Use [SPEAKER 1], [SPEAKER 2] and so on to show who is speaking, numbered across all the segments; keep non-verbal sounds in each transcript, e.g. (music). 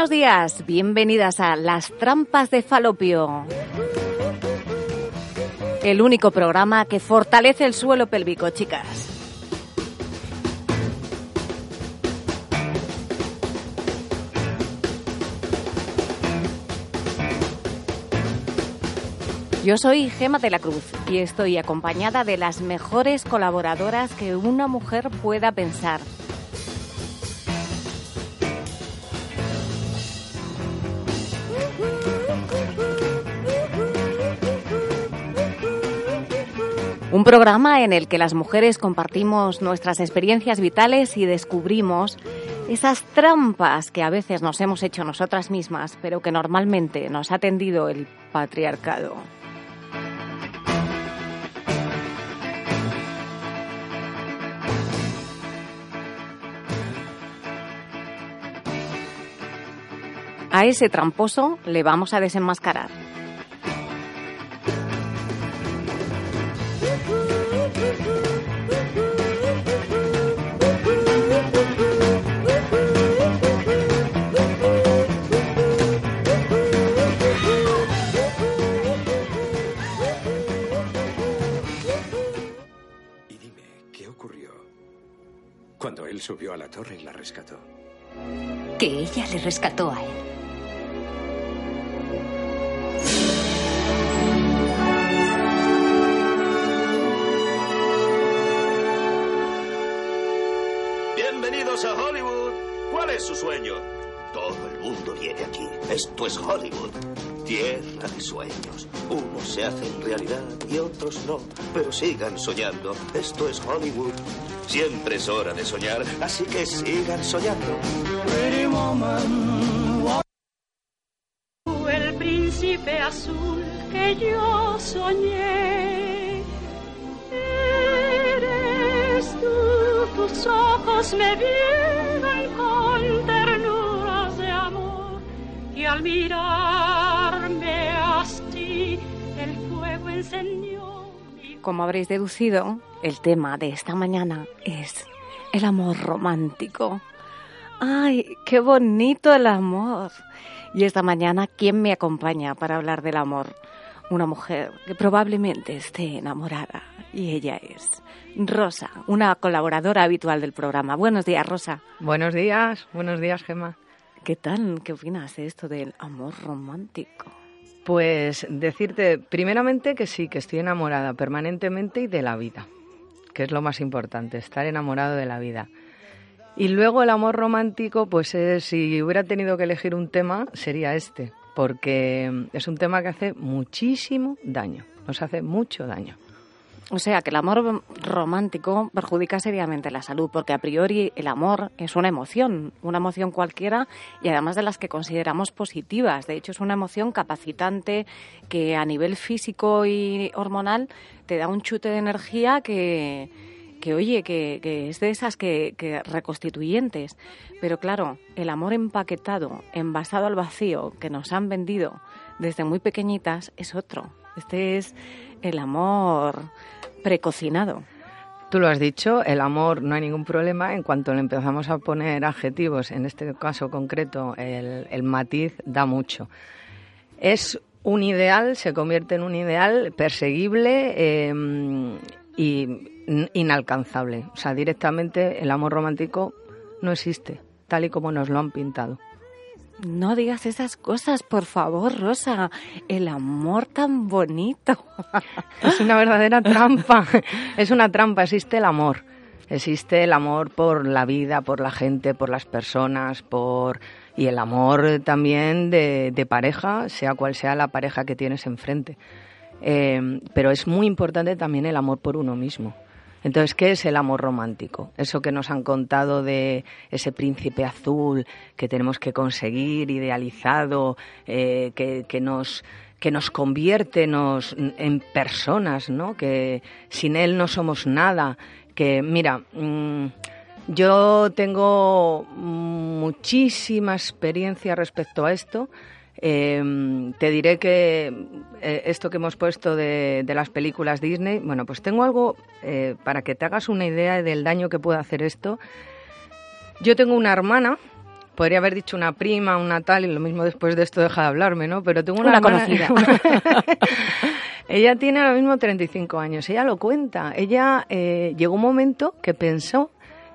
[SPEAKER 1] Buenos días, bienvenidas a Las Trampas de Falopio. El único programa que fortalece el suelo pélvico, chicas. Yo soy Gema de la Cruz y estoy acompañada de las mejores colaboradoras que una mujer pueda pensar. Un programa en el que las mujeres compartimos nuestras experiencias vitales y descubrimos esas trampas que a veces nos hemos hecho nosotras mismas, pero que normalmente nos ha tendido el patriarcado. A ese tramposo le vamos a desenmascarar.
[SPEAKER 2] Él subió a la torre y la rescató?
[SPEAKER 3] Que ella le rescató a él.
[SPEAKER 4] Bienvenidos a Hollywood. ¿Cuál es su sueño? Todo el mundo viene aquí. Esto es Hollywood. Tierra de sueños. Unos se hacen realidad y otros no. Pero sigan soñando. Esto es Hollywood. Siempre es hora de soñar, así que sigan soñando.
[SPEAKER 5] el príncipe azul que yo soñé. Eres tú, tus ojos me vieron con y al mirarme así el fuego encendió. mi
[SPEAKER 1] Como habréis deducido, el tema de esta mañana es el amor romántico. ¡Ay, qué bonito el amor! Y esta mañana, ¿quién me acompaña para hablar del amor? Una mujer que probablemente esté enamorada. Y ella es Rosa, una colaboradora habitual del programa. Buenos días, Rosa.
[SPEAKER 6] Buenos días, buenos días, Gemma.
[SPEAKER 1] ¿Qué tal? ¿Qué opinas de esto del amor romántico?
[SPEAKER 6] Pues decirte primeramente que sí, que estoy enamorada permanentemente y de la vida, que es lo más importante, estar enamorado de la vida. Y luego el amor romántico, pues es, si hubiera tenido que elegir un tema, sería este, porque es un tema que hace muchísimo daño, nos hace mucho daño.
[SPEAKER 1] O sea, que el amor romántico perjudica seriamente la salud, porque a priori el amor es una emoción, una emoción cualquiera y además de las que consideramos positivas. De hecho, es una emoción capacitante que a nivel físico y hormonal te da un chute de energía que, que oye, que, es de esas que, que reconstituyentes. Pero claro, el amor empaquetado, envasado al vacío, que nos han vendido desde muy pequeñitas, es otro. Este es el amor precocinado.
[SPEAKER 6] Tú lo has dicho, el amor no hay ningún problema. En cuanto le empezamos a poner adjetivos, en este caso concreto, el, matiz da mucho. Es un ideal, se convierte en un ideal perseguible eh, y inalcanzable. O sea, directamente el amor romántico no existe, tal y como nos lo han pintado.
[SPEAKER 1] No digas esas cosas, por favor, Rosa. El amor tan bonito. (laughs)
[SPEAKER 6] Es una verdadera trampa. Es una trampa. Existe el amor. Existe el amor por la vida, por la gente, por las personas, por y el amor también de, pareja, sea cual sea la pareja que tienes enfrente. Eh, pero es muy importante también el amor por uno mismo. Entonces, ¿qué es el amor romántico? Eso que nos han contado de ese príncipe azul que tenemos que conseguir, idealizado, eh, que, nos que nos convierte nos, en personas, ¿no? Que sin él no somos nada. Que, mira, mmm, yo tengo muchísima experiencia respecto a esto. Eh, te diré que eh, esto que hemos puesto de, de, las películas Disney, bueno, pues tengo algo eh, para que te hagas una idea del daño que puede hacer esto. Yo tengo una hermana podría haber dicho una prima, una tal, y lo mismo después de esto deja de hablarme, ¿no? Pero tengo
[SPEAKER 1] una,
[SPEAKER 6] una,
[SPEAKER 1] conocida. (laughs)
[SPEAKER 6] ella tiene ahora mismo 35 años, ella lo cuenta. Ella eh, llegó un momento que pensó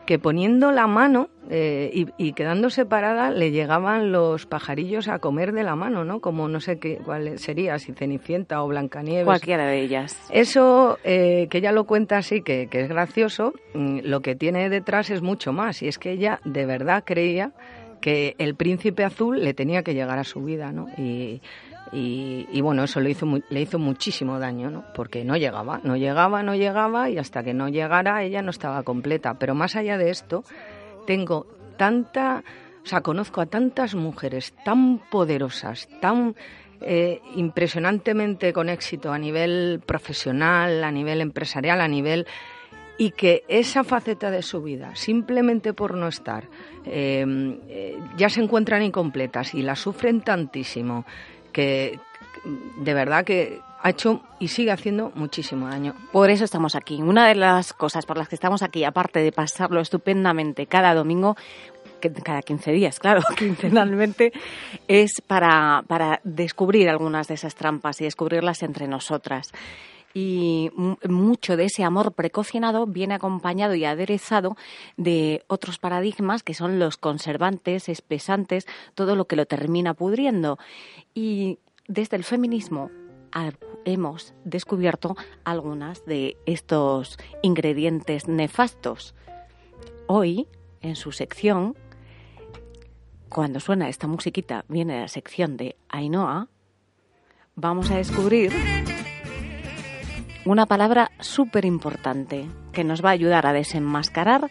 [SPEAKER 6] que poniendo la mano eh, y, y, quedando separada le llegaban los pajarillos a comer de la mano, ¿no? Como no sé qué cuál sería, si Cenicienta o Blancanieves.
[SPEAKER 1] Cualquiera de ellas.
[SPEAKER 6] Eso, eh, que ella lo cuenta así, que, que es gracioso, mm, lo que tiene detrás es mucho más. Y es que ella de verdad creía que el príncipe azul le tenía que llegar a su vida, ¿no? Y, y, y, bueno, eso le hizo, le hizo muchísimo daño, ¿no? Porque no llegaba, no llegaba, no llegaba y hasta que no llegara ella no estaba completa. Pero más allá de esto, tengo tanta, o sea, conozco a tantas mujeres tan poderosas, tan eh, impresionantemente con éxito a nivel profesional, a nivel empresarial, a nivel y que esa faceta de su vida, simplemente por no estar, eh, eh, ya se encuentran incompletas y la sufren tantísimo que de verdad que ha hecho y sigue haciendo muchísimo daño.
[SPEAKER 1] Por eso estamos aquí. Una de las cosas por las que estamos aquí, aparte de pasarlo estupendamente cada domingo, cada 15 días, claro, (laughs) quincenalmente, es para, para descubrir algunas de esas trampas y descubrirlas entre nosotras y mucho de ese amor precocinado viene acompañado y aderezado de otros paradigmas que son los conservantes, espesantes, todo lo que lo termina pudriendo. Y desde el feminismo hemos descubierto algunas de estos ingredientes nefastos. Hoy, en su sección, cuando suena esta musiquita, viene la sección de Ainhoa, vamos a descubrir una palabra súper importante que nos va a ayudar a desenmascarar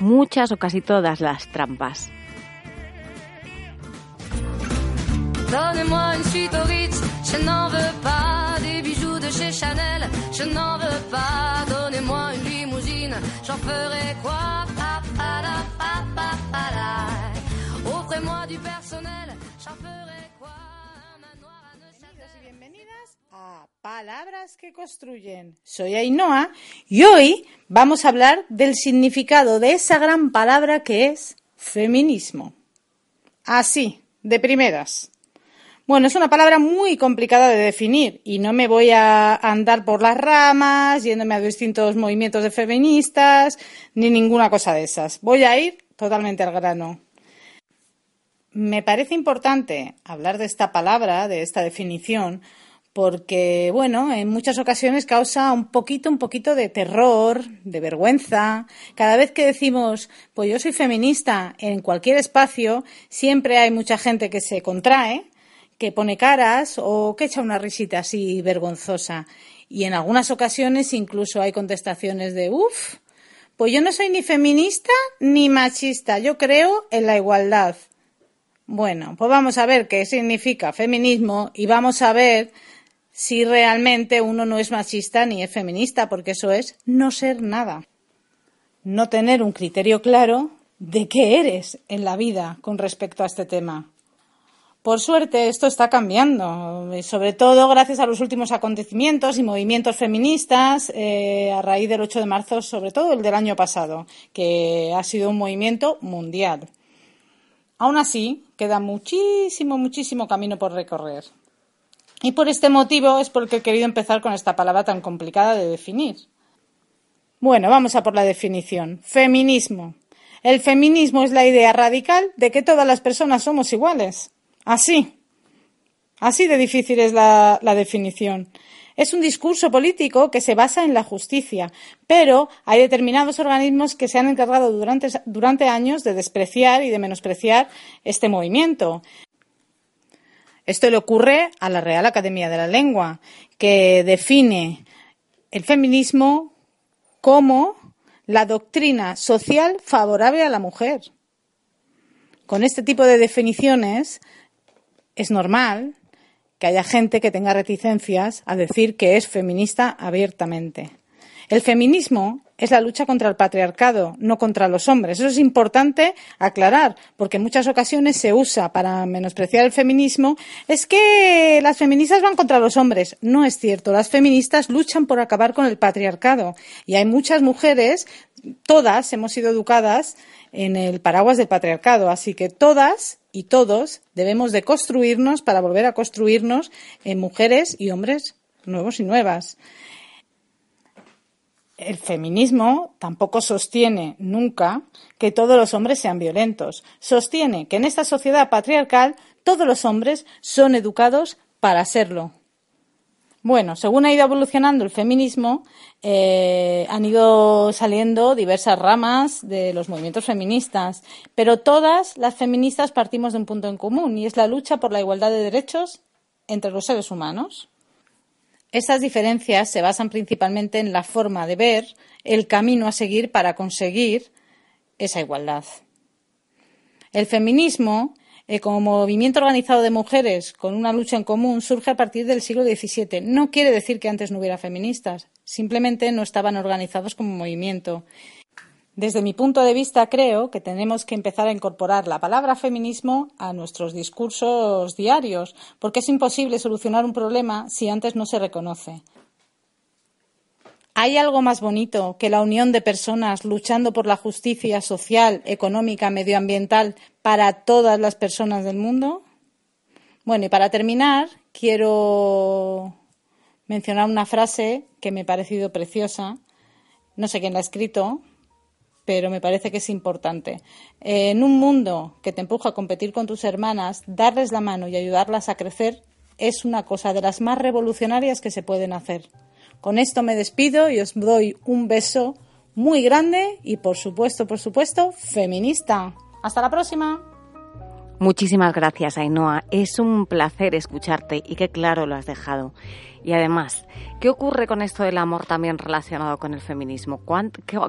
[SPEAKER 1] muchas o casi todas las trampas.
[SPEAKER 7] Donnez-moi une suite au je n'en veux pas des bijoux de chez Chanel, je n'en veux pas. Donnez-moi une limousine, j'en ferai quoi pa, pa,
[SPEAKER 8] bienvenidas a Palabras que construyen. Soy Ainhoa y hoy vamos a hablar del significado de esa gran palabra que es feminismo. Así, de primeras. Bueno, es una palabra muy complicada de definir y no me voy a andar por las ramas, yéndome a distintos movimientos de feministas, ni ninguna cosa de esas. Voy a ir totalmente al grano. Me parece importante hablar de esta palabra, de esta definición, porque, bueno, en muchas ocasiones causa un poquito, un poquito de terror, de vergüenza. Cada vez que decimos, pues yo soy feminista en cualquier espacio, siempre hay mucha gente que se contrae, que pone caras o que echa una risita así vergonzosa. Y en algunas ocasiones incluso hay contestaciones de, uff, pues yo no soy ni feminista ni machista, yo creo en la igualdad. Bueno, pues vamos a ver qué significa feminismo y vamos a ver si realmente uno no es machista ni es feminista, porque eso es no ser nada. No tener un criterio claro de qué eres en la vida con respecto a este tema. Por suerte, esto está cambiando, sobre todo gracias a los últimos acontecimientos y movimientos feministas eh, a raíz del 8 de marzo, sobre todo el del año pasado, que ha sido un movimiento mundial. Aún así, queda muchísimo, muchísimo camino por recorrer. Y por este motivo es porque he querido empezar con esta palabra tan complicada de definir. Bueno, vamos a por la definición. Feminismo. El feminismo es la idea radical de que todas las personas somos iguales. Así. Así de difícil es la, la, definición. Es un discurso político que se basa en la justicia, pero hay determinados organismos que se han encargado durante, años de despreciar y de menospreciar este movimiento. Esto le ocurre a la Real Academia de la Lengua, que define el feminismo como la doctrina social favorable a la mujer. Con este tipo de definiciones es normal que haya gente que tenga reticencias a decir que es feminista abiertamente. El feminismo es la lucha contra el patriarcado, no contra los hombres. Eso es importante aclarar, porque en muchas ocasiones se usa para menospreciar el feminismo. Es que las feministas van contra los hombres. No es cierto. Las feministas luchan por acabar con el patriarcado. Y hay muchas mujeres todas hemos sido educadas en el paraguas del patriarcado, así que todas y todos debemos de construirnos para volver a construirnos en mujeres y hombres nuevos y nuevas. El feminismo tampoco sostiene nunca que todos los hombres sean violentos. Sostiene que en esta sociedad patriarcal todos los hombres son educados para serlo. Bueno, según ha ido evolucionando el feminismo, eh, han ido saliendo diversas ramas de los movimientos feministas, pero todas las feministas partimos de un punto en común y es la lucha por la igualdad de derechos entre los seres humanos. Estas diferencias se basan principalmente en la forma de ver el camino a seguir para conseguir esa igualdad. El feminismo, eh, como movimiento organizado de mujeres con una lucha en común, surge a partir del siglo XVII. No quiere decir que antes no hubiera feministas, simplemente no estaban organizados como movimiento. Desde mi punto de vista, creo que tenemos que empezar a incorporar la palabra feminismo a nuestros discursos diarios, porque es imposible solucionar un problema si antes no se reconoce. ¿Hay algo más bonito que la unión de personas luchando por la justicia social, económica, medioambiental para todas las personas del mundo? Bueno, y para terminar, quiero mencionar una frase que me ha parecido preciosa. No sé quién la ha escrito, pero me parece que es importante. en un mundo que te empuja a competir con tus hermanas, darles la mano y ayudarlas a crecer es una cosa de las más revolucionarias que se pueden hacer. Con esto me despido y os doy un beso muy grande y, por supuesto, por supuesto, feminista. Hasta la próxima.
[SPEAKER 1] Muchísimas gracias, Ainhoa. Es un placer escucharte y qué claro lo has dejado. Y además, ¿qué ocurre con esto del amor también relacionado con el feminismo?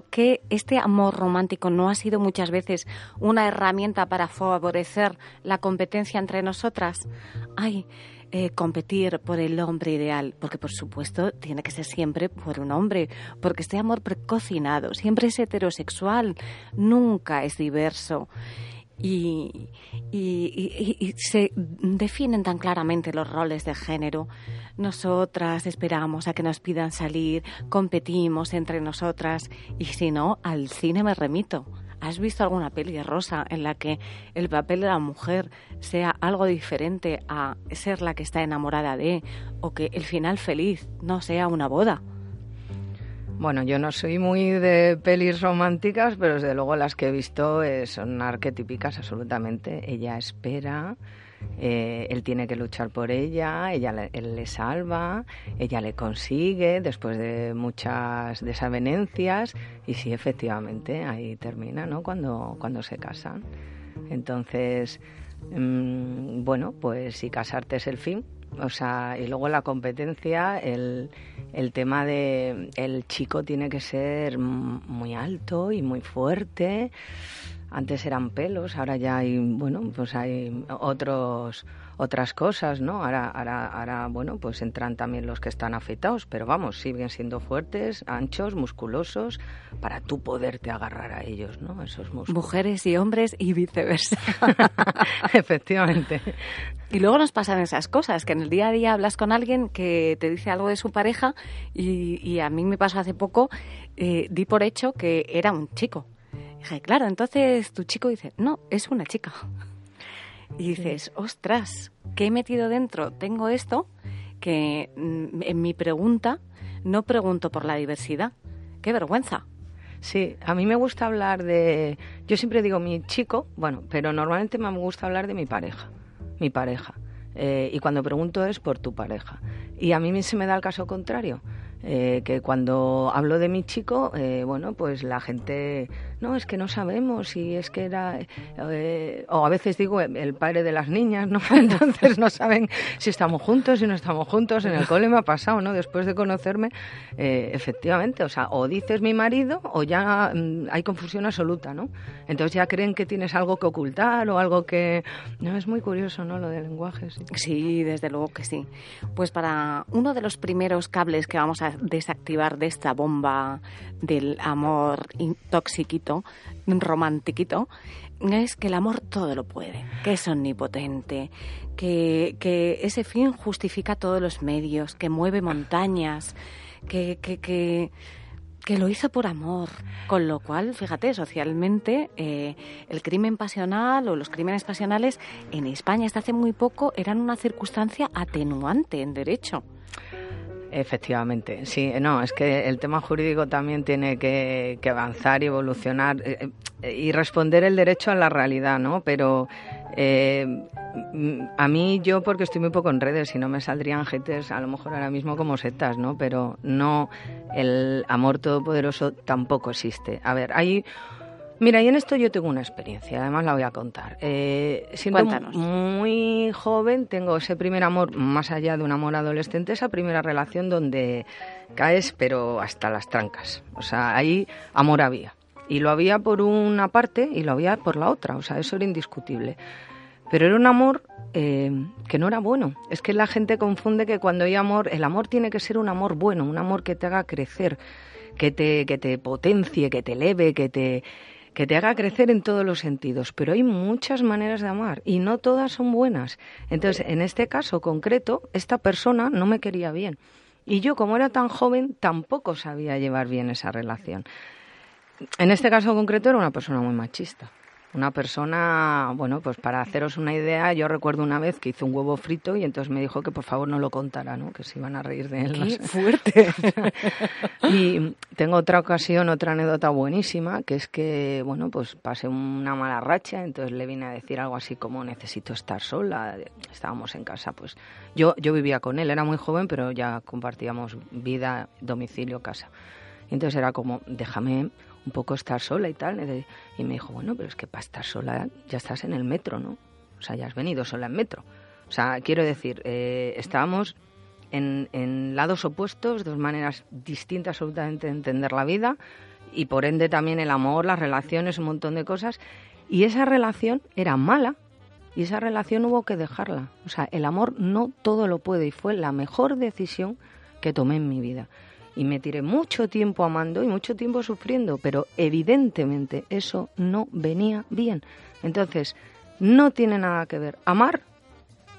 [SPEAKER 1] ¿Que este amor romántico no ha sido muchas veces una herramienta para favorecer la competencia entre nosotras? Ay, eh, competir por el hombre ideal, porque por supuesto tiene que ser siempre por un hombre, porque este amor precocinado siempre es heterosexual, nunca es diverso y, se definen tan claramente los roles de género. Nosotras esperamos a que nos pidan salir, competimos entre nosotras y si no, al cine me remito. ¿Has visto alguna peli rosa en la que el papel de la mujer sea algo diferente a ser la que está enamorada de o que el final feliz no sea una boda?
[SPEAKER 6] Bueno, yo no soy muy de pelis románticas, pero desde luego las que he visto eh, son arquetípicas absolutamente. Ella espera, eh, él tiene que luchar por ella, ella le, él le salva, ella le consigue después de muchas desavenencias y sí, efectivamente, ahí termina, ¿no? Cuando, cuando se casan. Entonces, mm, bueno, pues si casarte es el fin, o sea, y luego la competencia, el, el tema de el chico tiene que ser muy alto y muy fuerte. Antes eran pelos, ahora ya hay, bueno, pues hay otros otras cosas, ¿no? Ahora, ahora, ahora, bueno, pues entran también los que están afeitados, pero vamos, siguen siendo fuertes, anchos, musculosos, para tú poderte agarrar a ellos, ¿no? Esos músculos.
[SPEAKER 1] Mujeres y hombres y viceversa. (laughs)
[SPEAKER 6] Efectivamente.
[SPEAKER 1] Y luego nos pasan esas cosas, que en el día a día hablas con alguien que te dice algo de su pareja y, a mí me pasó hace poco, eh, di por hecho que era un chico. Dije, claro, entonces tu chico dice, no, es una chica. Y dices, ostras, ¿qué he metido dentro? Tengo esto que mm, en mi pregunta no pregunto por la diversidad. ¡Qué vergüenza!
[SPEAKER 6] Sí, a mí me gusta hablar de... Yo siempre digo mi chico, bueno, pero normalmente me gusta hablar de mi pareja, mi pareja. Eh, y cuando pregunto es por tu pareja. Y a mí se me da el caso contrario. Eh, que cuando hablo de mi chico, eh, bueno, pues la gente, no, es que no sabemos si es que era, eh, o a veces digo el padre de las niñas, ¿no? (laughs) Entonces no saben si estamos juntos, si no estamos juntos. En el cole me ha pasado, ¿no? Después de conocerme, efectivamente, o sea, o dices mi marido o ya mm, hay confusión absoluta, ¿no? Entonces ya creen que tienes algo que ocultar o algo que... No, es muy curioso, ¿no? Lo del lenguaje.
[SPEAKER 1] Sí, sí desde luego que sí. Pues para uno de los primeros cables que vamos a desactivar de esta bomba del amor toxiquito, romantiquito, es que el amor todo lo puede, que es omnipotente, que, que ese fin justifica todos los medios, que mueve montañas, que, que, que lo hizo por amor, con lo cual, fíjate, socialmente eh, el crimen pasional o los crímenes pasionales en España hasta hace muy poco eran una circunstancia atenuante en derecho.
[SPEAKER 6] Efectivamente, sí, no, es que el tema jurídico también tiene que, avanzar y evolucionar eh, eh, y responder el derecho a la realidad, ¿no? Pero eh, a mí, yo, porque estoy muy poco en redes y no me saldrían gentes a lo mejor ahora mismo como setas, ¿no? Pero no, el amor todopoderoso tampoco existe. A ver, hay Mira, y en esto yo tengo una experiencia, además la voy a contar. Eh, siendo
[SPEAKER 1] Cuéntanos.
[SPEAKER 6] muy joven, tengo ese primer amor, más allá de un amor adolescente, esa primera relación donde caes, pero hasta las trancas. O sea, ahí amor había. Y lo había por una parte y lo había por la otra, o sea, eso era indiscutible. Pero era un amor eh, que no era bueno. Es que la gente confunde que cuando hay amor, el amor tiene que ser un amor bueno, un amor que te haga crecer, que te, que te potencie, que te eleve, que te, que te haga crecer en todos los sentidos. Pero hay muchas maneras de amar y no todas son buenas. Entonces, en este caso concreto, esta persona no me quería bien. Y yo, como era tan joven, tampoco sabía llevar bien esa relación. En este caso concreto era una persona muy machista. Una persona, bueno, pues para haceros una idea, yo recuerdo una vez que hizo un huevo frito y entonces me dijo que por favor no lo contara, ¿no? Que se iban a reír de él. no
[SPEAKER 1] ¡Qué
[SPEAKER 6] sé.
[SPEAKER 1] fuerte! (laughs)
[SPEAKER 6] Y tengo otra ocasión, otra anécdota buenísima, que es que, bueno, pues pasé una mala racha, entonces le vine a decir algo así como necesito estar sola. Estábamos en casa, pues yo, yo vivía con él, era muy joven, pero ya compartíamos vida, domicilio, casa. Entonces era como, déjame un poco estar sola y tal. Y me dijo, bueno, pero es que para estar sola ya estás en el metro, ¿no? O sea, ya has venido sola en metro. O sea, quiero decir, eh, estábamos en, en lados opuestos, dos maneras distintas absolutamente de entender la vida y por ende también el amor, las relaciones, un montón de cosas. Y esa relación era mala y esa relación hubo que dejarla. O sea, el amor no todo lo puede y fue la mejor decisión que tomé en mi vida. Y me tiré mucho tiempo amando y mucho tiempo sufriendo, pero evidentemente eso no venía bien. Entonces, no tiene nada que ver amar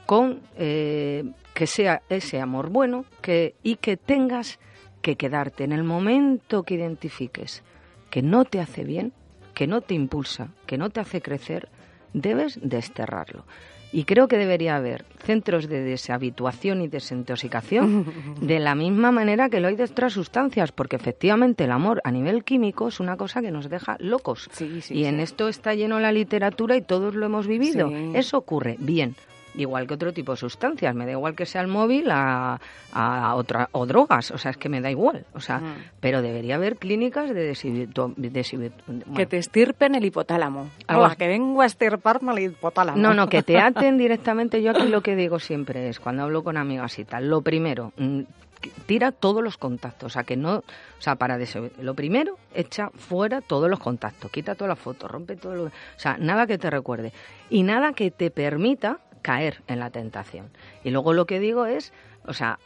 [SPEAKER 6] con eh, que sea ese amor bueno que, y que tengas que quedarte en el momento que identifiques que no te hace bien, que no te impulsa, que no te hace crecer, debes desterrarlo. Y creo que debería haber centros de deshabituación y desintoxicación (laughs) de la misma manera que lo hay de otras sustancias, porque efectivamente el amor a nivel químico es una cosa que nos deja locos.
[SPEAKER 1] Sí, sí,
[SPEAKER 6] y en
[SPEAKER 1] sí.
[SPEAKER 6] esto está lleno la literatura y todos lo hemos vivido. Eso ocurre, bien. Igual que otro tipo de sustancias, me da igual que sea el móvil a, a otra, o drogas, o sea, es que me da igual, o sea,
[SPEAKER 1] Mm.
[SPEAKER 6] pero debería haber clínicas de deshabitu-
[SPEAKER 1] Que te estirpen el hipotálamo.
[SPEAKER 6] Algo
[SPEAKER 1] que vengo a estirparme el hipotálamo.
[SPEAKER 6] No, no, que te (laughs) aten directamente. Yo aquí lo que digo siempre es, cuando hablo con amigas y tal, lo primero, mm, tira todos los contactos, o sea, que no, o sea, para deshab- lo primero, echa fuera todos los contactos, quita todas las fotos, rompe todo lo, o sea, nada que te recuerde y nada que te permita caer en la tentación. Y luego lo que digo es, o sea,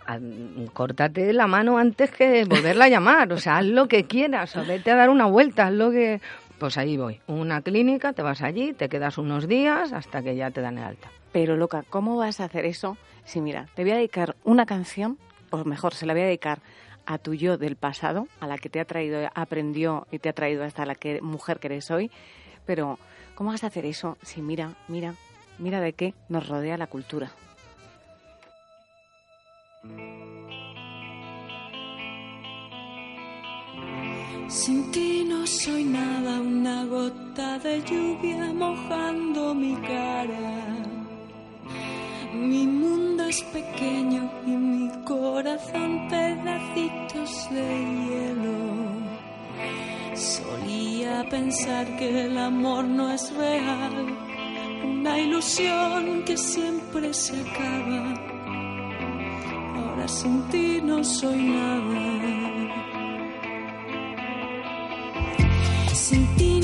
[SPEAKER 6] córtate la mano antes que volverla a llamar, o sea, haz lo que quieras, o vete a dar una vuelta, haz lo que... Pues ahí voy, una clínica, te vas allí, te quedas unos días hasta que ya te dan el alta.
[SPEAKER 1] Pero loca, ¿cómo vas a hacer eso? Si mira, te voy a dedicar una canción, o mejor, se la voy a dedicar a tu yo del pasado, a la que te ha traído, aprendió y te ha traído hasta la que, mujer que eres hoy. Pero, ¿cómo vas a hacer eso si mira, mira, mira de qué nos rodea la cultura?
[SPEAKER 9] Sin ti no soy nada, una gota de lluvia mojando mi cara. Mi mundo es pequeño y mi corazón pedacitos de hielo. Solía pensar que el amor no es real, una ilusión que siempre se acaba. Ahora sin ti no soy nada. Sin ti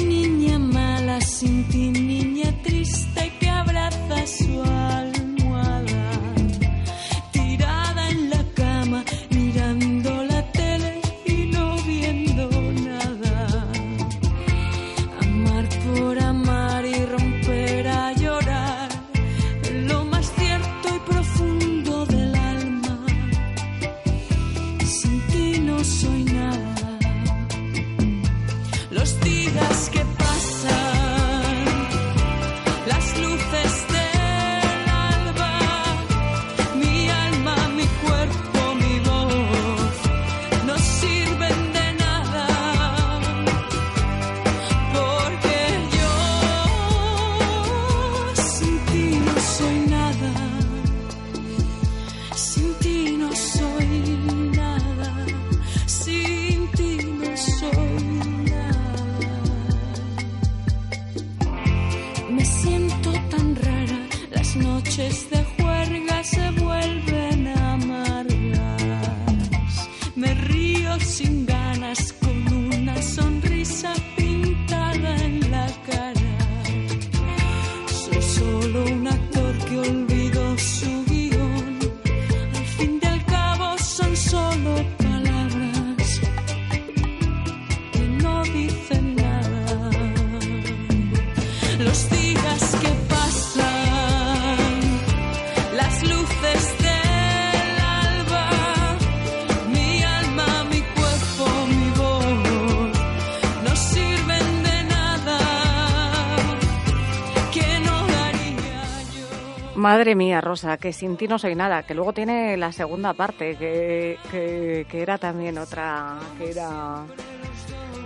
[SPEAKER 1] Madre mía, Rosa, que sin ti no soy nada, que luego tiene la segunda parte, que, que, era también otra, que era...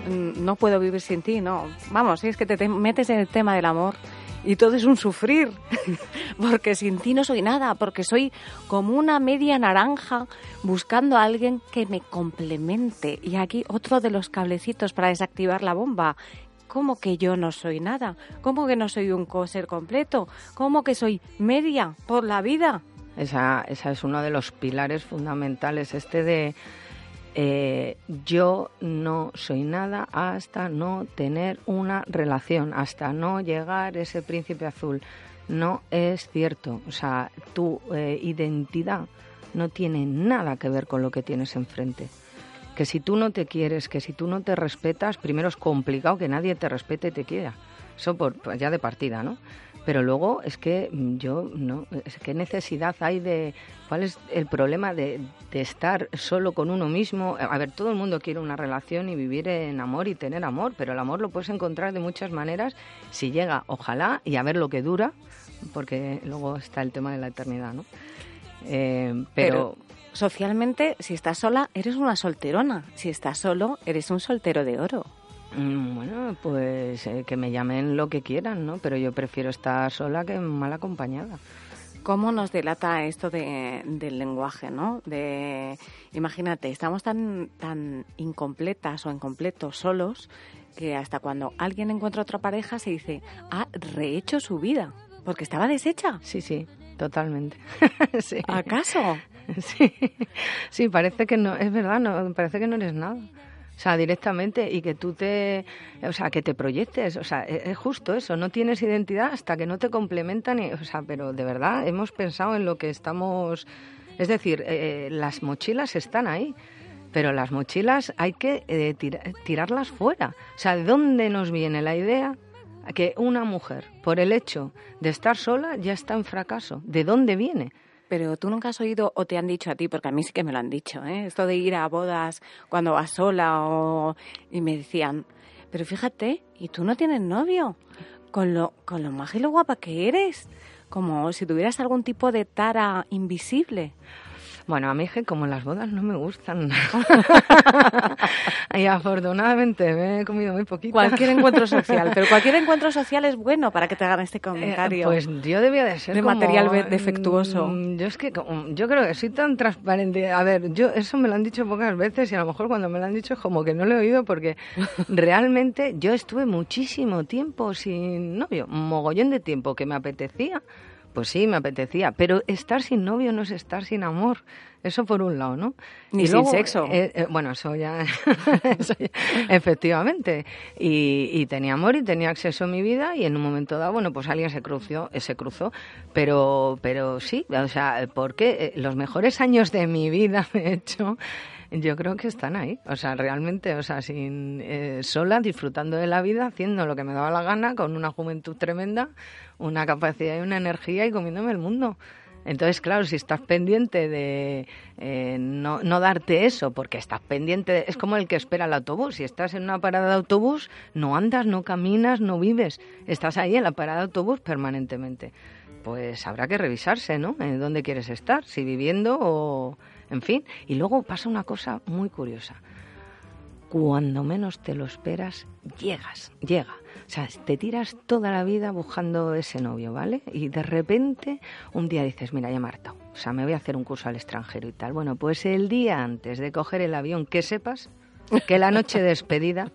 [SPEAKER 1] mm, No puedo vivir sin ti, no. Vamos, si es que te metes en el tema del amor y todo es un sufrir, (laughs) porque sin ti no soy nada, porque soy como una media naranja buscando a alguien que me complemente. Y aquí otro de los cablecitos para desactivar la bomba. ¿Cómo que yo no soy nada? ¿Cómo que no soy un ser completo? ¿Cómo que soy media por la vida?
[SPEAKER 6] Esa, esa es uno de los pilares fundamentales, este de eh, yo no soy nada hasta no tener una relación, hasta no llegar ese príncipe azul. No es cierto. O sea, tu eh, identidad no tiene nada que ver con lo que tienes enfrente. Que si tú no te quieres, que si tú no te respetas, primero es complicado que nadie te respete y te quiera. Eso por, pues ya de partida, ¿no? Pero luego es que mm, yo, ¿no? Es ¿Qué necesidad hay de... ¿Cuál es el problema de, de estar solo con uno mismo? A ver, todo el mundo quiere una relación y vivir en amor y tener amor, pero el amor lo puedes encontrar de muchas maneras si llega, ojalá, y a ver lo que dura, porque luego está el tema de la eternidad, ¿no? Eh, pero,
[SPEAKER 1] socialmente, si estás sola, eres una solterona. Si estás solo, eres un soltero de oro.
[SPEAKER 6] Mm, Bueno, pues eh, que me llamen lo que quieran, ¿no? Pero yo prefiero estar sola que mal acompañada.
[SPEAKER 1] ¿Cómo nos delata esto de- del lenguaje, no? De, imagínate, estamos tan, tan incompletas o incompletos solos que hasta cuando alguien encuentra otra pareja se dice, ha rehecho su vida, porque estaba deshecha.
[SPEAKER 6] Sí, sí, totalmente. (laughs) sí.
[SPEAKER 1] ¿Acaso? (laughs)
[SPEAKER 6] Sí, sí, parece que no, es verdad, no, parece que no eres nada. O sea, directamente y que tú te, o sea, que te proyectes, o sea, es, es justo eso, no tienes identidad hasta que no te complementan, y, o sea, pero de verdad hemos pensado en lo que estamos, es decir, eh, las mochilas están ahí, pero las mochilas hay que eh, tira- tirarlas fuera. O sea, ¿de dónde nos viene la idea que una mujer, por el hecho de estar sola, ya está en fracaso? ¿De dónde viene?
[SPEAKER 1] Pero tú nunca has oído o te han dicho a ti, porque a mí sí que me lo han dicho, ¿eh? esto de ir a bodas cuando vas sola o... y me decían, pero fíjate, ¿y tú no tienes novio? Con lo, con lo maja y lo guapa que eres, como si tuvieras algún tipo de tara invisible.
[SPEAKER 6] Bueno, a mí es que como las bodas no me gustan. (laughs) y afortunadamente me he comido muy poquito.
[SPEAKER 1] Cualquier encuentro social, pero cualquier encuentro social es bueno para que te hagan este
[SPEAKER 6] Eh,
[SPEAKER 1] comentario.
[SPEAKER 6] pues yo debía de ser
[SPEAKER 1] De
[SPEAKER 6] como,
[SPEAKER 1] material ve- defectuoso.
[SPEAKER 6] mm, Yo es que como- yo creo que soy tan transparente. A ver, yo eso me lo han dicho pocas veces y a lo mejor cuando me lo han dicho es como que no lo he oído porque (laughs) realmente yo estuve muchísimo tiempo sin novio, un mogollón de tiempo que me apetecía. Pues sí, me apetecía, pero estar sin novio no es estar sin amor. Eso por un lado, ¿no?
[SPEAKER 1] Ni
[SPEAKER 6] Y
[SPEAKER 1] sin
[SPEAKER 6] luego,
[SPEAKER 1] sexo.
[SPEAKER 6] eh, eh, bueno, eso ya, (laughs) eso ya- efectivamente. Y, y tenía amor y tenía acceso a mi vida y en un momento dado, bueno, pues alguien se cruzó, eh, se cruzó. Pero, pero sí, o sea, porque los mejores años de mi vida, (laughs) de hecho, yo creo que están ahí. O sea, realmente, o sea, sin eh, sola, disfrutando de la vida, haciendo lo que me daba la gana, con una juventud tremenda, una capacidad y una energía y comiéndome el mundo. Entonces, claro, si estás pendiente de eh, no, no darte eso, porque estás pendiente, de- es como el que espera el autobús. Si estás en una parada de autobús, no andas, no caminas, no vives. Estás ahí en la parada de autobús permanentemente. Pues habrá que revisarse, ¿no? Dónde quieres estar, si viviendo o... En fin. Y luego pasa una cosa muy curiosa cuando menos te lo esperas, llegas, llega. O sea, te tiras toda la vida buscando ese novio, ¿vale? Y de repente un día dices, mira, ya hartado. O sea, me voy a hacer un curso al extranjero y tal. Bueno, pues el día antes de coger el avión, que sepas que la noche de despedida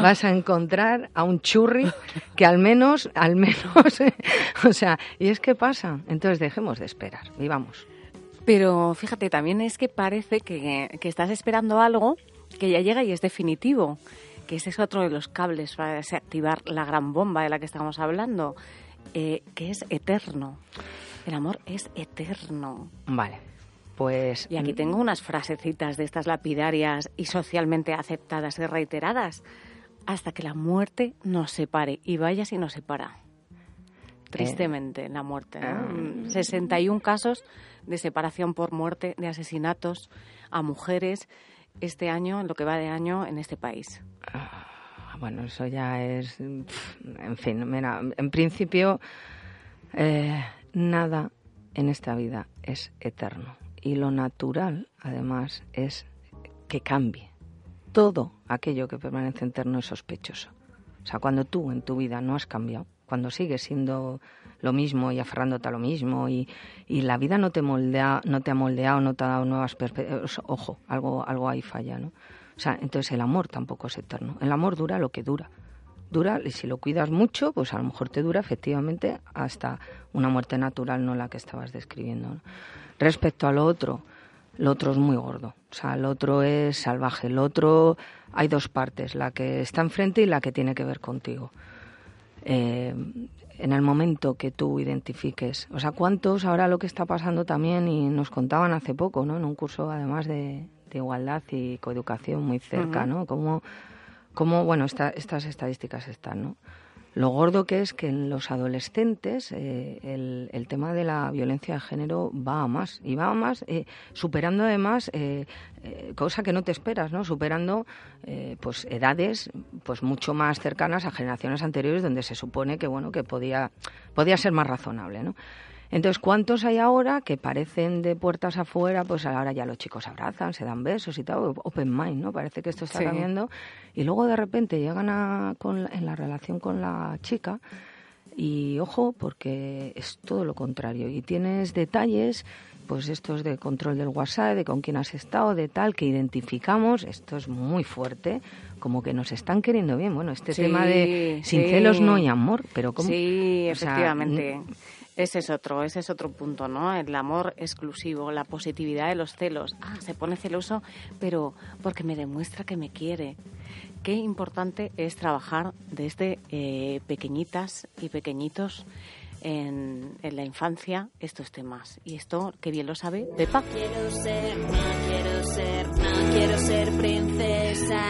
[SPEAKER 6] vas a encontrar a un churri que al menos, al menos, (laughs) o sea, y es que pasa. Entonces dejemos de esperar, vivamos.
[SPEAKER 1] Pero fíjate, también es que parece que, que estás esperando algo que ya llega y es definitivo, que ese es otro de los cables para desactivar la gran bomba de la que estamos hablando, eh, que es eterno. El amor es eterno.
[SPEAKER 6] Vale, pues...
[SPEAKER 1] Y aquí tengo unas frasecitas de estas lapidarias y socialmente aceptadas y reiteradas. Hasta que la muerte nos separe. Y vaya si nos separa. Tristemente, la muerte. ¿no? 61 casos de separación por muerte, de asesinatos a mujeres este año, en lo que va de año, en este país.
[SPEAKER 6] Ah, Bueno, eso ya es... En fin, mira, en principio, eh, nada en esta vida es eterno. Y lo natural, además, es que cambie. Todo aquello que permanece eterno es sospechoso. O sea, cuando tú en tu vida no has cambiado, cuando sigues siendo lo mismo y aferrándote a lo mismo y, y la vida no te moldea, no te ha moldeado, no te ha dado nuevas perspectivas, ojo, algo, algo ahí falla, ¿no? O sea, entonces el amor tampoco es eterno. El amor dura lo que dura. Dura, y si lo cuidas mucho, pues a lo mejor te dura efectivamente hasta una muerte natural, no la que estabas describiendo. ¿no? Respecto a lo otro, lo otro es muy gordo. O sea, el otro es salvaje. El otro hay dos partes, la que está enfrente y la que tiene que ver contigo. Eh, en el momento que tú identifiques, o sea, cuántos ahora lo que está pasando también y nos contaban hace poco, ¿no? En un curso además de, de igualdad y coeducación muy cerca. ¿no? Cómo, cómo bueno, esta- estas estadísticas están, ¿no? Lo gordo que es que en los adolescentes eh, el, el tema de la violencia de género va a más y va a más, eh, superando además eh, eh, cosa que no te esperas, ¿no? Superando eh, pues edades pues mucho más cercanas a generaciones anteriores donde se supone que bueno que podía podía ser más razonable, ¿no? Entonces, ¿cuántos hay ahora que parecen de puertas afuera? Pues ahora ya los chicos abrazan, se dan besos y tal, open mind, ¿no? Parece que esto está
[SPEAKER 1] Sí.
[SPEAKER 6] cambiando. Y luego de repente llegan a, con, en la relación con la chica y ojo, porque es todo lo contrario. Y tienes detalles, pues estos de control del WhatsApp, de con quién has estado, de tal, que identificamos, esto es muy fuerte, como que nos están queriendo bien. Bueno, este
[SPEAKER 1] Sí,
[SPEAKER 6] tema de sin
[SPEAKER 1] sí.
[SPEAKER 6] celos no hay amor, pero ¿cómo?
[SPEAKER 1] Sí,
[SPEAKER 6] O sea,
[SPEAKER 1] efectivamente. Ese es otro, ese es otro punto, ¿no? El amor exclusivo, la positividad de los celos. Ah, se pone celoso, pero porque me demuestra que me quiere. Qué importante es trabajar desde eh, pequeñitas y pequeñitos en, en la infancia estos temas. Y esto, que bien lo sabe Pepa.
[SPEAKER 10] quiero ser, no quiero ser, no quiero ser princesa,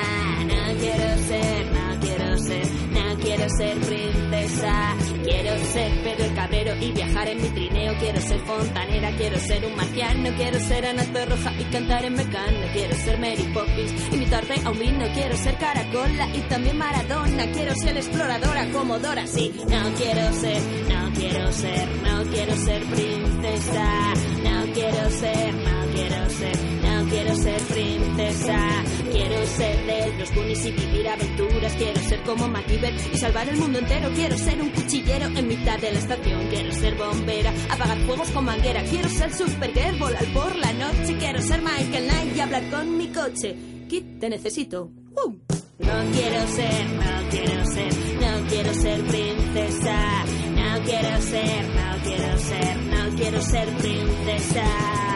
[SPEAKER 10] no quiero ser, no quiero ser, no quiero ser princesa. Quiero ser Pedro el Cabrero y viajar en mi trineo. Quiero ser fontanera, quiero ser un marciano. Quiero ser Ana Torroja y cantar en Mecano. Quiero ser Mary Poppins invitarte a un vino. Quiero ser Caracola y también Maradona. Quiero ser exploradora como Dora, sí. No quiero ser, no quiero ser, no quiero ser princesa. No quiero ser, no quiero ser, no quiero ser princesa. Quiero ser de los Goonies y vivir aventuras. Quiero ser como MacGyver y salvar el mundo entero. Quiero ser un cuchillero en mitad de la estación. Quiero ser bombera, apagar fuegos con manguera. Quiero ser Supergirl, volar por la noche. Quiero ser Michael Knight y hablar con mi coche. Kit, te necesito. ¡Uh! No quiero ser, no quiero ser, no quiero ser princesa. No quiero ser, no quiero ser, no quiero ser princesa.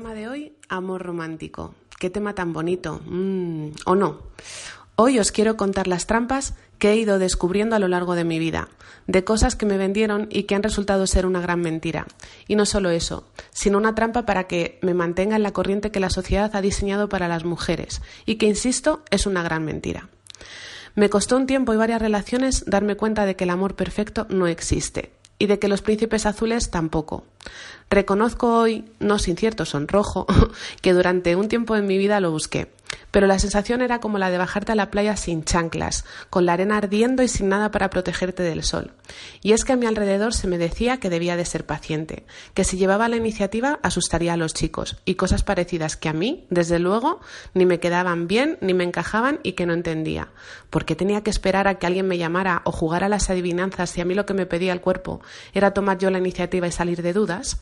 [SPEAKER 11] Tema de hoy, amor romántico. Qué tema tan bonito. Mm, ¿O no? Hoy os quiero contar las trampas que he ido descubriendo a lo largo de mi vida, de cosas que me vendieron y que han resultado ser una gran mentira. Y no solo eso, sino una trampa para que me mantenga en la corriente que la sociedad ha diseñado para las mujeres y que, insisto, es una gran mentira. Me costó un tiempo y varias relaciones darme cuenta de que el amor perfecto no existe y de que los príncipes azules tampoco. Reconozco hoy, no sin cierto sonrojo, (laughs) que durante un tiempo en mi vida lo busqué pero la sensación era como la de bajarte a la playa sin chanclas, con la arena ardiendo y sin nada para protegerte del sol. Y es que a mi alrededor se me decía que debía de ser paciente, que si llevaba la iniciativa asustaría a los chicos, y cosas parecidas que a mí, desde luego, ni me quedaban bien, ni me encajaban y que no entendía. ¿Por qué tenía que esperar a que alguien me llamara o jugara las adivinanzas si a mí lo que me pedía el cuerpo era tomar yo la iniciativa y salir de dudas?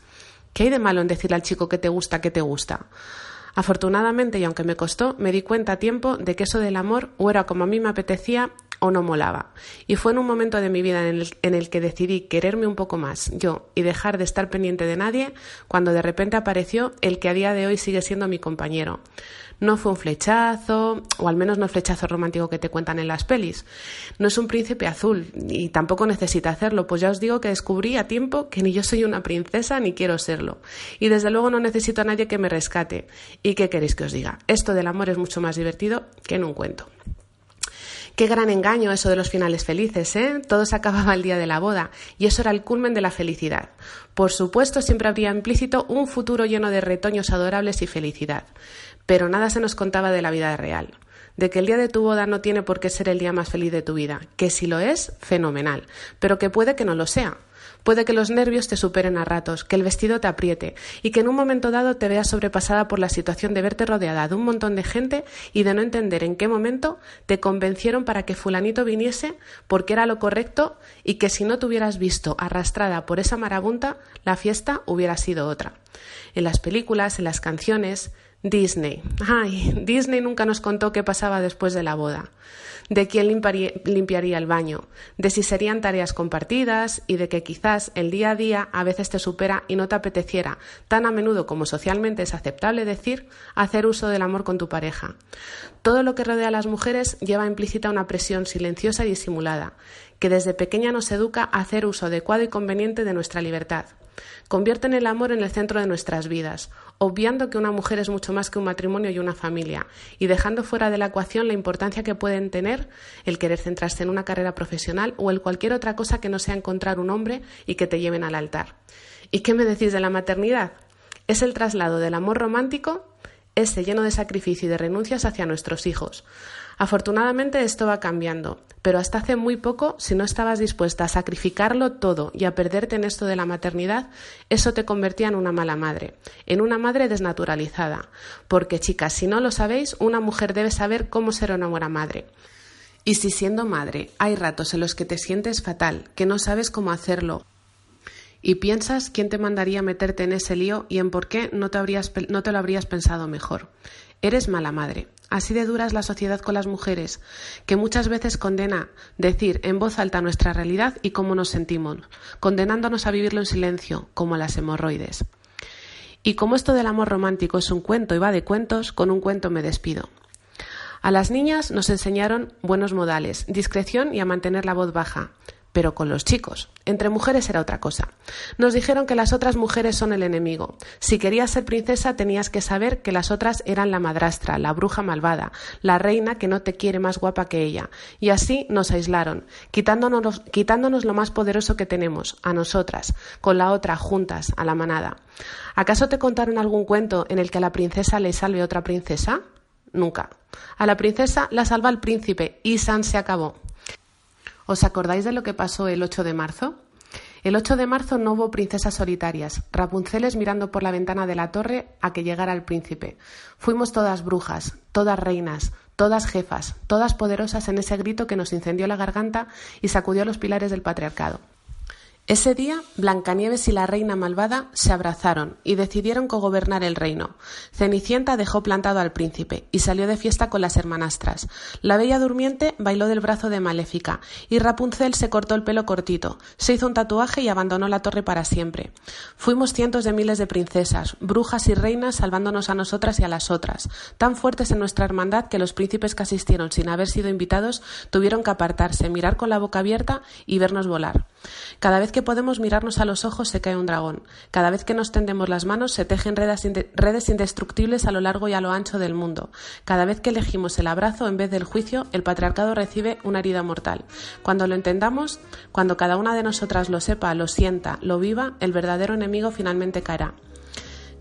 [SPEAKER 11] ¿Qué hay de malo en decirle al chico que te gusta, que te gusta? Afortunadamente, y aunque me costó, me di cuenta a tiempo de que eso del amor o era como a mí me apetecía o no molaba. Y fue en un momento de mi vida en el, en el, que decidí quererme un poco más yo y dejar de estar pendiente de nadie cuando de repente apareció el que a día de hoy sigue siendo mi compañero. No fue un flechazo, o al menos no flechazo romántico que te cuentan en las pelis. No es un príncipe azul y tampoco necesita hacerlo, pues ya os digo que descubrí a tiempo que ni yo soy una princesa ni quiero serlo. Y desde luego no necesito a nadie que me rescate. ¿Y qué queréis que os diga? Esto del amor es mucho más divertido que en un cuento. Qué gran engaño eso de los finales felices, ¿eh? Todo se acababa el día de la boda y eso era el culmen de la felicidad. Por supuesto, siempre habría implícito un futuro lleno de retoños adorables y felicidad. Pero nada se nos contaba de la vida real. De que el día de tu boda no tiene por qué ser el día más feliz de tu vida. Que si lo es, fenomenal. Pero que puede que no lo sea. Puede que los nervios te superen a ratos, que el vestido te apriete y que en un momento dado te veas sobrepasada por la situación de verte rodeada de un montón de gente y de no entender en qué momento te convencieron para que fulanito viniese porque era lo correcto y que si no te hubieras visto arrastrada por esa marabunta, la fiesta hubiera sido otra. En las películas, en las canciones, Disney. Ay, Disney nunca nos contó qué pasaba después de la boda de quién limpiaría el baño, de si serían tareas compartidas y de que quizás el día a día a veces te supera y no te apeteciera, tan a menudo como socialmente es aceptable decir, hacer uso del amor con tu pareja. Todo lo que rodea a las mujeres lleva implícita una presión silenciosa y disimulada, que desde pequeña nos educa a hacer uso adecuado y conveniente de nuestra libertad. Convierten el amor en el centro de nuestras vidas, obviando que una mujer es mucho más que un matrimonio y una familia, y dejando fuera de la ecuación la importancia que pueden tener el querer centrarse en una carrera profesional o en cualquier otra cosa que no sea encontrar un hombre y que te lleven al altar. ¿Y qué me decís de la maternidad? Es el traslado del amor romántico, ese lleno de sacrificio y de renuncias hacia nuestros hijos. Afortunadamente esto va cambiando, pero hasta hace muy poco, si no estabas dispuesta a sacrificarlo todo y a perderte en esto de la maternidad, eso te convertía en una mala madre, en una madre desnaturalizada. Porque, chicas, si no lo sabéis, una mujer debe saber cómo ser una buena madre. Y si siendo madre hay ratos en los que te sientes fatal, que no sabes cómo hacerlo, y piensas quién te mandaría meterte en ese lío y en por qué no te, no te lo habrías pensado mejor. Eres mala madre. Así de dura es la sociedad con las mujeres, que muchas veces condena decir en voz alta nuestra realidad y cómo nos sentimos, condenándonos a vivirlo en silencio, como las hemorroides. Y como esto del amor romántico es un cuento y va de cuentos, con un cuento me despido. A las niñas nos enseñaron buenos modales, discreción y a mantener la voz baja pero con los chicos. Entre mujeres era otra cosa. Nos dijeron que las otras mujeres son el enemigo. Si querías ser princesa tenías que saber que las otras eran la madrastra, la bruja malvada, la reina que no te quiere más guapa que ella. Y así nos aislaron, quitándonos, quitándonos lo más poderoso que tenemos, a nosotras, con la otra juntas, a la manada. ¿Acaso te contaron algún cuento en el que a la princesa le salve otra princesa? Nunca. A la princesa la salva el príncipe y San se acabó. ¿Os acordáis de lo que pasó el 8 de marzo? El 8 de marzo no hubo princesas solitarias, Rapunceles mirando por la ventana de la torre a que llegara el príncipe. Fuimos todas brujas, todas reinas, todas jefas, todas poderosas en ese grito que nos incendió la garganta y sacudió los pilares del patriarcado. Ese día, Blancanieves y la reina malvada se abrazaron y decidieron cogobernar el reino. Cenicienta dejó plantado al príncipe y salió de fiesta con las hermanastras. La bella durmiente bailó del brazo de Maléfica y Rapunzel se cortó el pelo cortito, se hizo un tatuaje y abandonó la torre para siempre. Fuimos cientos de miles de princesas, brujas y reinas salvándonos a nosotras y a las otras, tan fuertes en nuestra hermandad que los príncipes que asistieron sin haber sido invitados tuvieron que apartarse, mirar con la boca abierta y vernos volar. Cada vez que podemos mirarnos a los ojos se cae un dragón. Cada vez que nos tendemos las manos se tejen redes indestructibles a lo largo y a lo ancho del mundo. Cada vez que elegimos el abrazo en vez del juicio, el patriarcado recibe una herida mortal. Cuando lo entendamos, cuando cada una de nosotras lo sepa, lo sienta, lo viva, el verdadero enemigo finalmente caerá.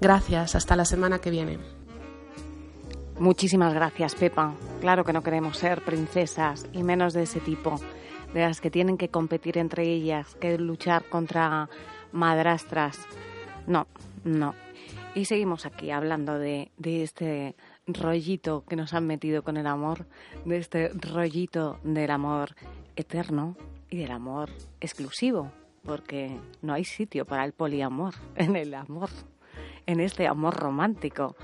[SPEAKER 11] Gracias, hasta la semana que viene.
[SPEAKER 1] Muchísimas gracias, Pepa. Claro que no queremos ser princesas y menos de ese tipo, de las que tienen que competir entre ellas, que luchar contra madrastras. No, no. Y seguimos aquí hablando de, de este rollito que nos han metido con el amor, de este rollito del amor eterno y del amor exclusivo, porque no hay sitio para el poliamor en el amor, en este amor romántico.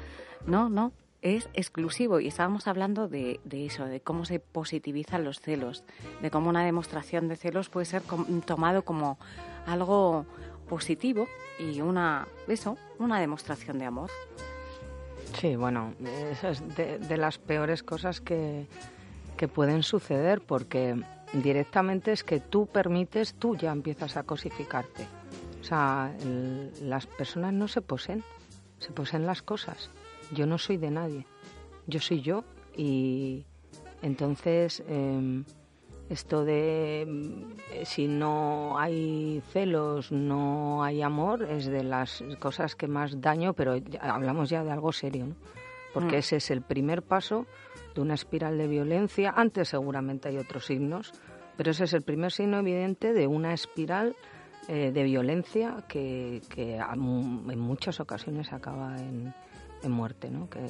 [SPEAKER 1] No, no, es exclusivo y estábamos hablando de, eso, de cómo se positivizan los celos, de cómo una demostración de celos puede ser tomado como algo positivo y una eso, una demostración de amor.
[SPEAKER 6] Sí, bueno, eso es de, las peores cosas que, que pueden suceder porque directamente es que tú permites, tú ya empiezas a cosificarte. O sea, las personas no se poseen, se poseen las cosas yo no soy de nadie, yo soy yo y entonces eh, esto de eh, si no hay celos, no hay amor, es de las cosas que más daño, pero ya, hablamos ya de algo serio, ¿no? porque mm. ese es el primer paso de una espiral de violencia. Antes seguramente hay otros signos, pero ese es el primer signo evidente de una espiral eh, de violencia que, que en muchas ocasiones acaba en, en muerte, ¿no? Que,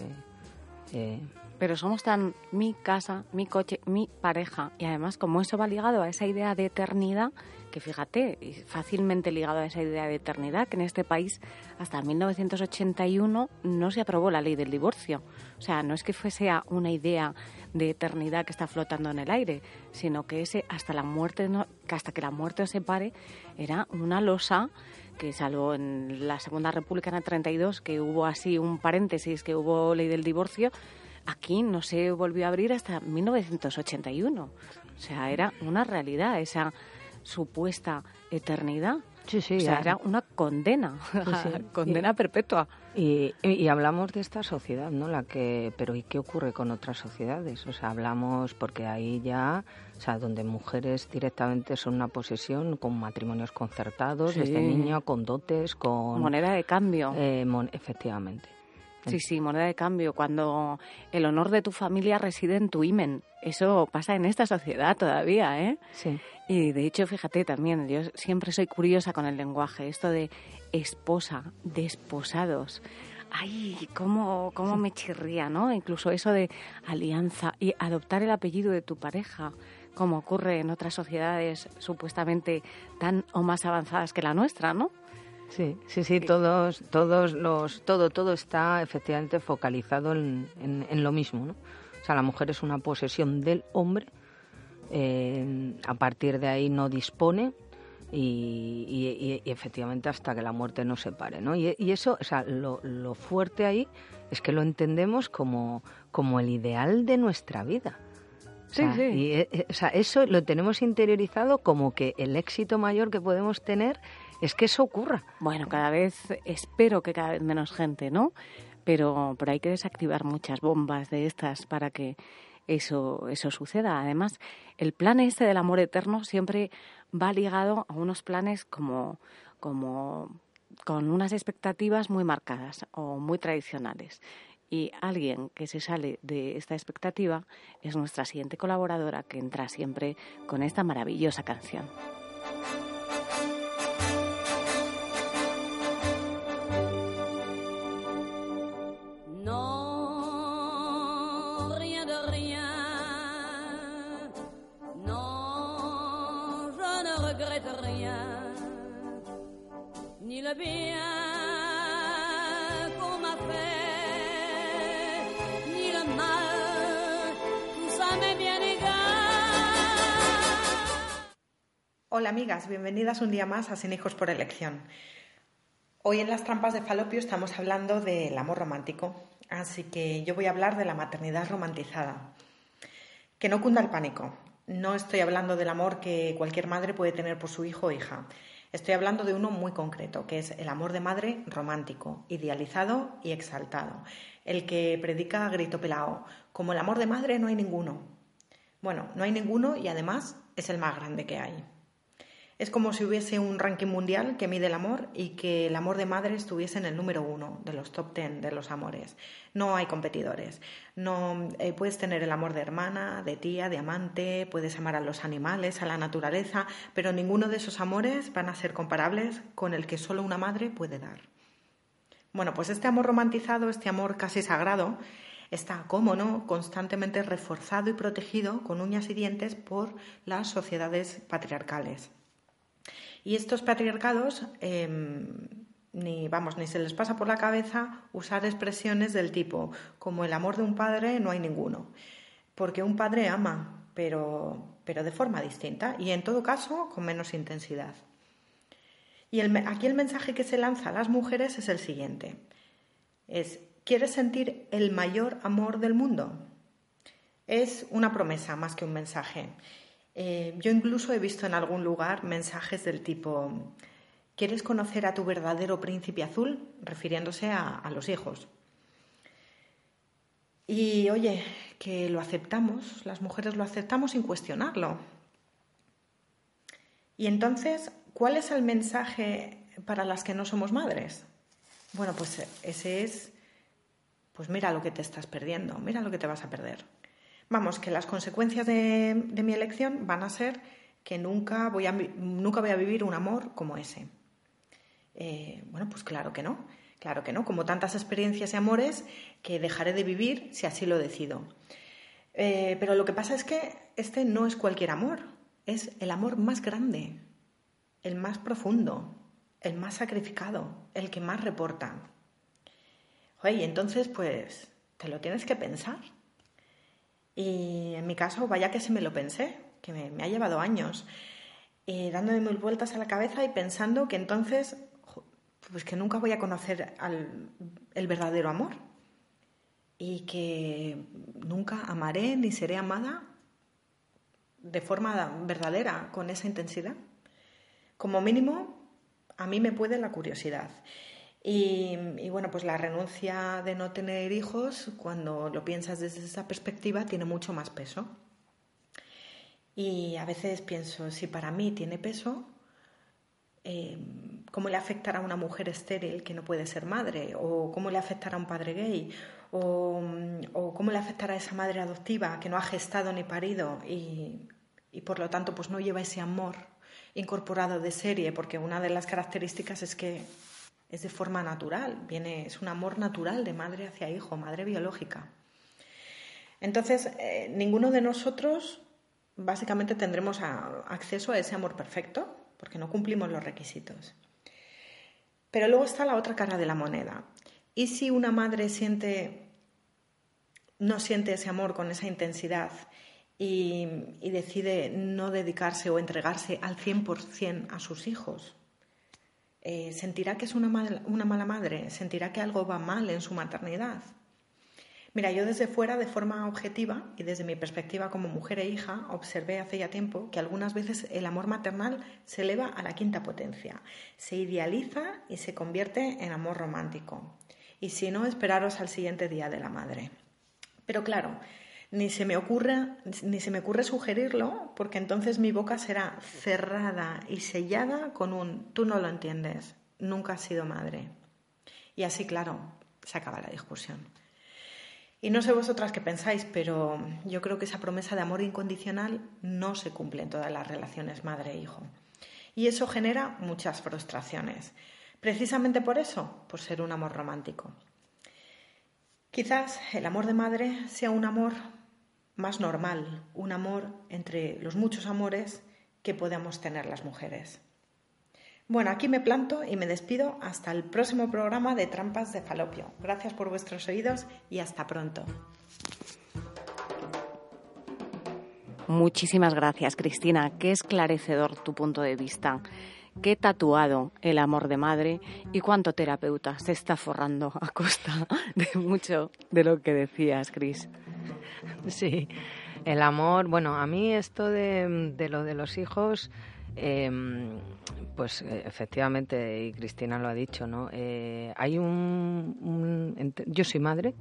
[SPEAKER 1] eh... Pero somos tan mi casa, mi coche, mi pareja, y además como eso va ligado a esa idea de eternidad, que fíjate, fácilmente ligado a esa idea de eternidad, que en este país hasta 1981 no se aprobó la ley del divorcio. O sea, no es que fuese una idea de eternidad que está flotando en el aire, sino que ese hasta la muerte, que hasta que la muerte os separe, era una losa que salvo en la Segunda República en el 32, que hubo así un paréntesis, que hubo ley del divorcio, aquí no se volvió a abrir hasta 1981. O sea, era una realidad esa supuesta eternidad.
[SPEAKER 6] Sí, sí,
[SPEAKER 1] o sea, era una condena, sí. (laughs) condena
[SPEAKER 6] y,
[SPEAKER 1] perpetua.
[SPEAKER 6] Y, y, hablamos de esta sociedad, ¿no? La que, pero ¿y qué ocurre con otras sociedades? O sea, hablamos porque ahí ya, o sea, donde mujeres directamente son una posesión con matrimonios concertados, desde niño, con dotes, con
[SPEAKER 1] moneda de cambio.
[SPEAKER 6] Eh, mon efectivamente.
[SPEAKER 1] Sí, sí, moneda de cambio. Cuando el honor de tu familia reside en tu imen. Eso pasa en esta sociedad todavía, ¿eh?
[SPEAKER 6] Sí.
[SPEAKER 1] Y de hecho, fíjate también, yo siempre soy curiosa con el lenguaje. Esto de esposa, desposados. Ay, cómo, cómo sí. me chirría, ¿no? Incluso eso de alianza y adoptar el apellido de tu pareja, como ocurre en otras sociedades supuestamente tan o más avanzadas que la nuestra, ¿no?
[SPEAKER 6] Sí, sí, sí, todos, todos los, todo, todo está efectivamente focalizado en, en, en, lo mismo, ¿no? O sea, la mujer es una posesión del hombre, eh, a partir de ahí no dispone y, y, y, efectivamente hasta que la muerte nos separe, ¿no? Y, eso, o sea, lo, lo, fuerte ahí es que lo entendemos como, como el ideal de nuestra vida.
[SPEAKER 1] Sí,
[SPEAKER 6] o sea,
[SPEAKER 1] sí.
[SPEAKER 6] Y, eh, o sea, eso lo tenemos interiorizado como que el éxito mayor que podemos tener es que eso ocurra.
[SPEAKER 1] Bueno, cada vez, espero que cada vez menos gente, ¿no? Pero, pero hay que desactivar muchas bombas de estas para que eso, eso suceda. Además, el plan este del amor eterno siempre va ligado a unos planes como, como con unas expectativas muy marcadas o muy tradicionales. Y alguien que se sale de esta expectativa es nuestra siguiente colaboradora que entra siempre con esta maravillosa canción.
[SPEAKER 5] Ni égal.
[SPEAKER 12] Hola amigas, bienvenidas un día más a Sin Hijos por Elección. Hoy en las trampas de Falopio estamos hablando del amor romántico, así que yo voy a hablar de la maternidad romantizada. Que no cunda el pánico. No estoy hablando del amor que cualquier madre puede tener por su hijo o hija. Estoy hablando de uno muy concreto, que es el amor de madre romántico, idealizado y exaltado, el que predica a grito pelao. Como el amor de madre no hay ninguno. Bueno, no hay ninguno y además es el más grande que hay. Es como si hubiese un ranking mundial que mide el amor y que el amor de madre estuviese en el número uno de los top ten de los amores. No hay competidores. No eh, puedes tener el amor de hermana, de tía, de amante, puedes amar a los animales, a la naturaleza, pero ninguno de esos amores van a ser comparables con el que solo una madre puede dar. Bueno, pues este amor romantizado, este amor casi sagrado, está, como no, constantemente reforzado y protegido con uñas y dientes por las sociedades patriarcales. Y estos patriarcados em, ni vamos, ni se les pasa por la cabeza usar expresiones del tipo como el amor de un padre no hay ninguno, porque un padre ama, pero, pero de forma distinta y en todo caso con menos intensidad. Y aquí el mensaje que se lanza a las mujeres es el siguiente: es ¿quieres sentir el mayor amor del mundo? Es una promesa más que un mensaje. Eh, yo incluso he visto en algún lugar mensajes del tipo, ¿quieres conocer a tu verdadero príncipe azul? refiriéndose a, a los hijos. Y oye, que lo aceptamos, las mujeres lo aceptamos sin cuestionarlo. Y entonces, ¿cuál es el mensaje para las que no somos madres? Bueno, pues ese es, pues mira lo que te estás perdiendo, mira lo que te vas a perder. Vamos, que las consecuencias de, mi elección van a ser que nunca voy a, nunca voy a vivir un amor como ese. Eh, bueno, pues claro que no, claro que no, como tantas experiencias y amores que dejaré de vivir si así lo decido. Eh, pero lo que pasa es que este no es cualquier amor, es el amor más grande, el más profundo, el más sacrificado, el que más reporta. Oye, entonces pues te lo tienes que pensar. Y en mi caso, vaya que se me lo pensé, que me, ha llevado años, eh, dándome mil vueltas a la cabeza y pensando que entonces, pues que nunca voy a conocer al, el verdadero amor y que nunca amaré ni seré amada de forma verdadera, con esa intensidad. Como mínimo, a mí me puede la curiosidad. Y, bueno, pues la renuncia de no tener hijos, cuando lo piensas desde esa perspectiva, tiene mucho más peso. Y a veces pienso, si para mí tiene peso, eh, ¿cómo le afectará a una mujer estéril que no puede ser madre? ¿O cómo le afectará a un padre gay? ¿O, cómo le afectará a esa madre adoptiva que no ha gestado ni parido y por lo tanto pues no lleva ese amor incorporado de serie? Porque una de las características es que es de forma natural, viene, es un amor natural de madre hacia hijo, madre biológica. Entonces, eh, ninguno de nosotros básicamente tendremos acceso a ese amor perfecto, porque no cumplimos los requisitos. Pero luego está la otra cara de la moneda. ¿Y si una madre siente, no siente ese amor con esa intensidad y, y decide no dedicarse o entregarse al 100% a sus hijos? Eh, sentirá que es una mala, madre, sentirá que algo va mal en su maternidad. Mira, yo desde fuera, de forma objetiva y desde mi perspectiva como mujer e hija, observé hace ya tiempo que algunas veces el amor maternal se eleva a la quinta potencia, se idealiza y se convierte en amor romántico. Y si no, esperaros al siguiente día de la madre. Pero claro, ni se me ocurre, ni se me ocurre sugerirlo, porque entonces mi boca será cerrada y sellada con un tú no lo entiendes, nunca has sido madre. Y así, claro, se acaba la discusión. Y no sé vosotras qué pensáis, pero yo creo que esa promesa de amor incondicional no se cumple en todas las relaciones madre-hijo. Y eso genera muchas frustraciones. Precisamente por eso, por ser un amor romántico. Quizás el amor de madre sea un amor más normal, un amor entre los muchos amores que podemos tener las mujeres. Bueno, aquí me planto y me despido hasta el próximo programa de Trampas de Falopio. Gracias por vuestros oídos y hasta pronto.
[SPEAKER 1] Muchísimas gracias, Cristina. Qué esclarecedor tu punto de vista. Qué tatuado el amor de madre y cuánto terapeuta se está forrando a costa de mucho de lo que decías, Cris. (laughs)
[SPEAKER 6] Sí, el amor, bueno, a mí esto de, lo de los hijos, em, pues efectivamente, y Cristina lo ha dicho, ¿no? Eh, hay un, Yo soy madre,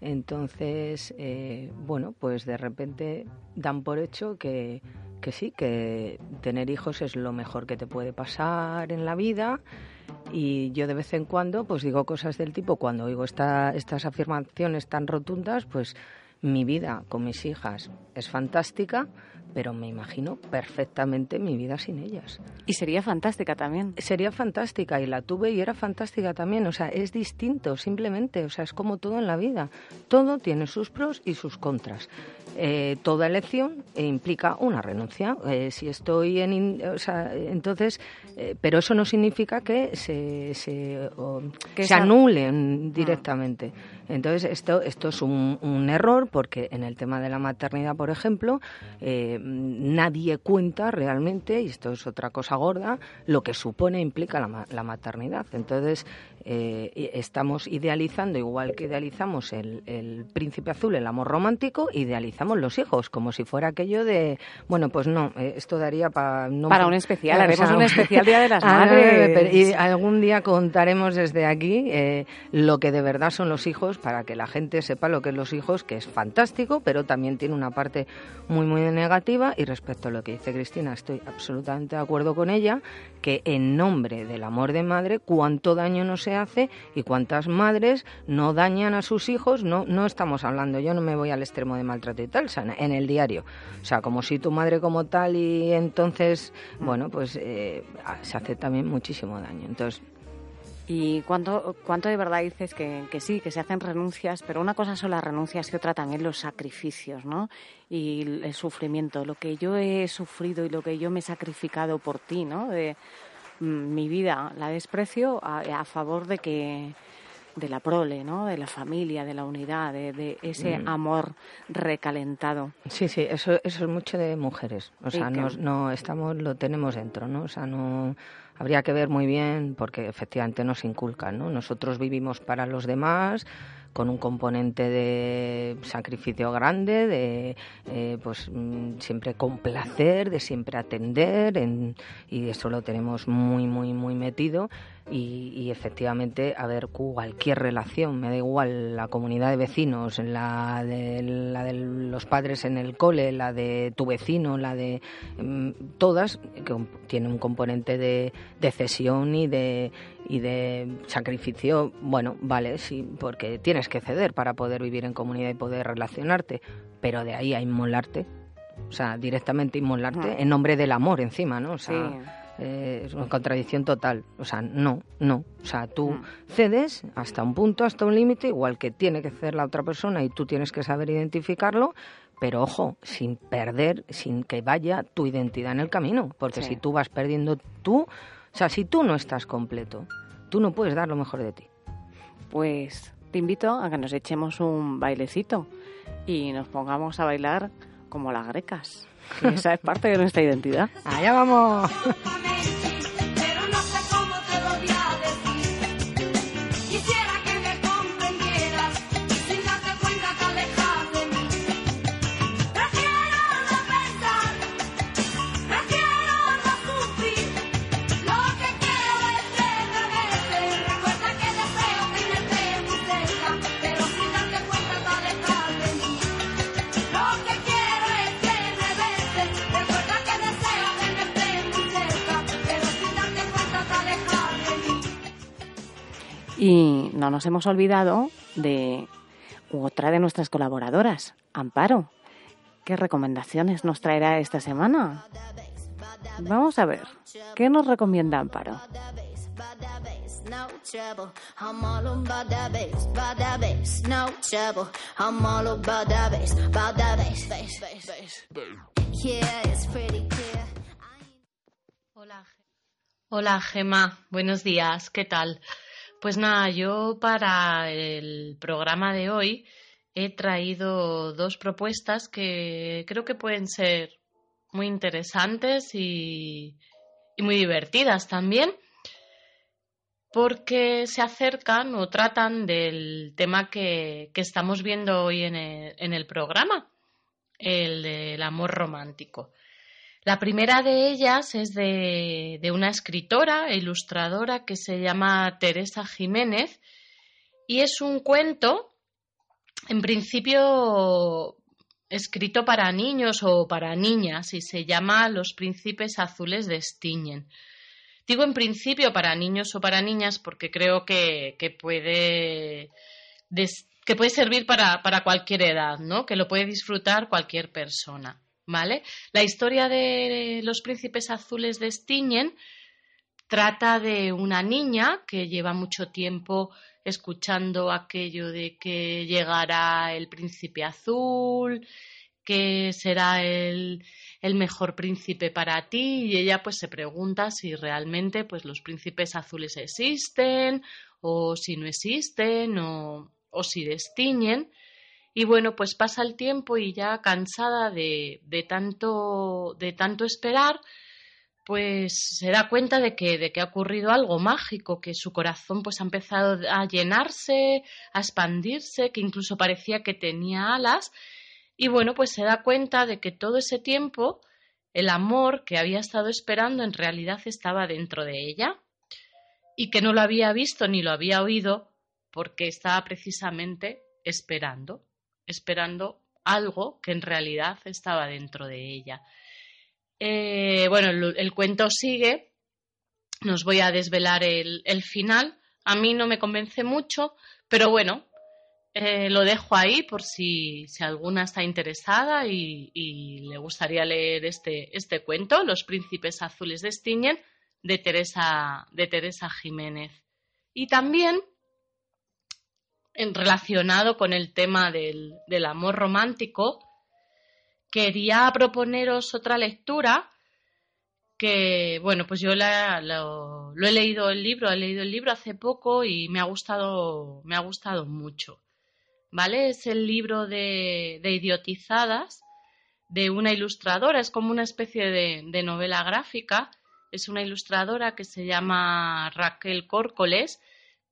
[SPEAKER 6] entonces, eh, bueno, pues de repente dan por hecho que que sí, que tener hijos es lo mejor que te puede pasar en la vida y yo de vez en cuando pues digo cosas del tipo, cuando oigo esta, estas afirmaciones tan rotundas, pues mi vida con mis hijas es fantástica, pero me imagino perfectamente mi vida sin ellas.
[SPEAKER 1] Y sería fantástica también.
[SPEAKER 6] Sería fantástica y la tuve y era fantástica también. O sea, es distinto simplemente. O sea, es como todo en la vida. Todo tiene sus pros y sus contras. Eh, toda elección implica una renuncia. Eh, si estoy en, o sea, entonces, eh, pero eso no significa que se, se, se anulen directamente. Entonces, esto, esto es un, un, error porque en el tema de la maternidad, por ejemplo, nadie cuenta realmente, y esto es otra cosa gorda, lo que supone implica la, la maternidad. Entonces, eh, estamos idealizando, igual que idealizamos el, el, príncipe azul, el amor romántico, idealizamos los hijos, como si fuera aquello de, bueno, pues no, eh, esto daría para... No,
[SPEAKER 1] para un especial, haremos un especial Día de las (laughs) ah, Madres.
[SPEAKER 6] Y algún día contaremos desde aquí eh, lo que de verdad son los hijos, para que la gente sepa lo que es los hijos, que es fantástico, pero también tiene una parte muy, muy negativa. Y respecto a lo que dice Cristina, estoy absolutamente de acuerdo con ella, que en nombre del amor de madre, cuánto daño nos se hace y cuántas madres no dañan a sus hijos, no, no estamos hablando, yo no me voy al extremo de maltrato y tal, sea, en el diario. O sea, como si tu madre como tal y entonces, bueno, pues eh, se hace también muchísimo daño. Entonces,
[SPEAKER 1] ¿Y cuánto, cuánto de verdad dices que, que, sí, que se hacen renuncias, pero una cosa son las renuncias y otra también los sacrificios, ¿no? Y el sufrimiento, lo que yo he sufrido y lo que yo me he sacrificado por ti, ¿no? De, mi vida la desprecio a, favor de que de la prole, ¿no? De la familia, de la unidad, de, ese mm. amor recalentado.
[SPEAKER 6] Sí, sí, eso, eso es mucho de mujeres. O sea, no estamos, lo tenemos dentro, ¿no? O sea, no habría que ver muy bien porque efectivamente nos inculcan, ¿no? Nosotros vivimos para los demás con un componente de sacrificio grande, de eh, pues mm, siempre complacer, de siempre atender, y eso lo tenemos muy, muy, muy metido y, efectivamente, a ver, cualquier relación, me da igual la comunidad de vecinos, la de, la de los padres en el cole, la de tu vecino, la de mm, todas, que tiene un componente de, de cesión y de, y de sacrificio, bueno, vale, sí, porque tienes que ceder para poder vivir en comunidad y poder relacionarte, pero de ahí a inmolarte, o sea, directamente inmolarte en nombre del amor encima, ¿no? O sea, eh, es una contradicción total. O sea, no, no. O sea, tú mm. cedes hasta un punto, hasta un límite, igual que tiene que ceder la otra persona y tú tienes que saber identificarlo, pero ojo, sin perder, sin que vaya tu identidad en el camino. Porque si tú vas perdiendo tú, o sea, si tú no estás completo, tú no puedes dar lo mejor de ti.
[SPEAKER 1] Pues te invito a que nos echemos un bailecito y nos pongamos a bailar como las grecas. Esa es parte de nuestra identidad.
[SPEAKER 6] Allá vamos. (laughs)
[SPEAKER 1] Y no nos hemos olvidado de otra de nuestras colaboradoras, Amparo. ¿Qué recomendaciones nos traerá esta semana? Vamos a ver, ¿qué nos recomienda Amparo?
[SPEAKER 13] Hola, Hola Gema, buenos días, ¿qué tal? Pues nada, yo para el programa de hoy he traído dos propuestas que creo que pueden ser muy interesantes y, muy divertidas también, porque se acercan o tratan del tema que, estamos viendo hoy en el programa, el del amor romántico. La primera de ellas es de, una escritora e ilustradora que se llama Teresa Jiménez y es un cuento, en principio escrito para niños o para niñas y se llama Los príncipes azules de Stiñen. Digo en principio para niños o para niñas porque creo que, puede, que puede servir para, para, cualquier edad, ¿no? Que lo puede disfrutar cualquier persona, ¿vale? La historia de los príncipes azules de Stiñen trata de una niña que lleva mucho tiempo escuchando aquello de que llegará el príncipe azul, que será el, el mejor príncipe para ti y ella pues se pregunta si realmente pues los príncipes azules existen o si no existen o, o si destiñen y bueno pues pasa el tiempo y ya cansada de, de tanto de tanto esperar pues se da cuenta de que, de que ha ocurrido algo mágico, que su corazón pues ha empezado a llenarse, a expandirse, que incluso parecía que tenía alas. Y bueno, pues se da cuenta de que todo ese tiempo el amor que había estado esperando en realidad estaba dentro de ella y que no lo había visto ni lo había oído porque estaba precisamente esperando, esperando algo que en realidad estaba dentro de ella. Eh, bueno, el, cuento sigue, nos voy a desvelar el, el final. A mí no me convence mucho, pero bueno, eh, lo dejo ahí por si, alguna está interesada y, le gustaría leer este, este cuento, Los príncipes azules de Stiñen, de Teresa, de Teresa Jiménez. Y también, relacionado con el tema del, amor romántico, quería proponeros otra lectura que, bueno, pues yo lo, lo, he leído el libro, he leído el libro hace poco y me ha gustado, me ha gustado mucho. ¿vale? Es el libro de, idiotizadas de una ilustradora, es como una especie de, novela gráfica, es una ilustradora que se llama Raquel Córcoles,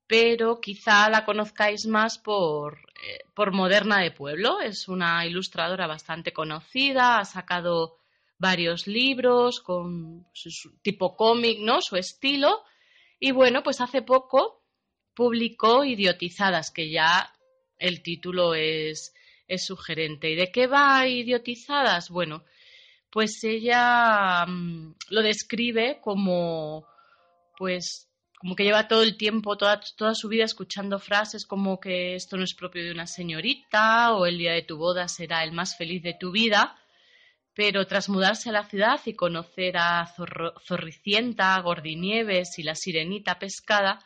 [SPEAKER 13] pero quizá la conozcáis más por, eh, por Moderna de Pueblo, es una ilustradora bastante conocida, ha sacado varios libros con su, tipo cómic, ¿no? Su estilo. Y bueno, pues hace poco publicó Idiotizadas, que ya el título es, es sugerente. ¿Y de qué va idiotizadas? Bueno, pues ella mm, lo describe como, pues, como que lleva todo el tiempo, toda, toda su vida escuchando frases como que esto no es propio de una señorita o el día de tu boda será el más feliz de tu vida. Pero tras mudarse a la ciudad y conocer a Zorricienta, Gordinieves y la Sirenita Pescada,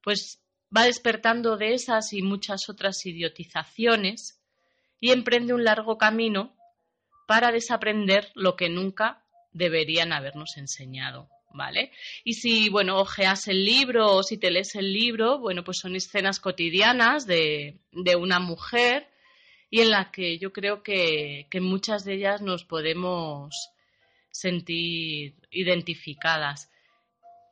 [SPEAKER 13] pues va despertando de esas y muchas otras idiotizaciones y emprende un largo camino para desaprender lo que nunca deberían habernos enseñado. ¿Vale? Y si, bueno, ojeas el libro o si te lees el libro, bueno, pues son escenas cotidianas de, de una mujer y en las que yo creo que, que muchas de ellas nos podemos sentir identificadas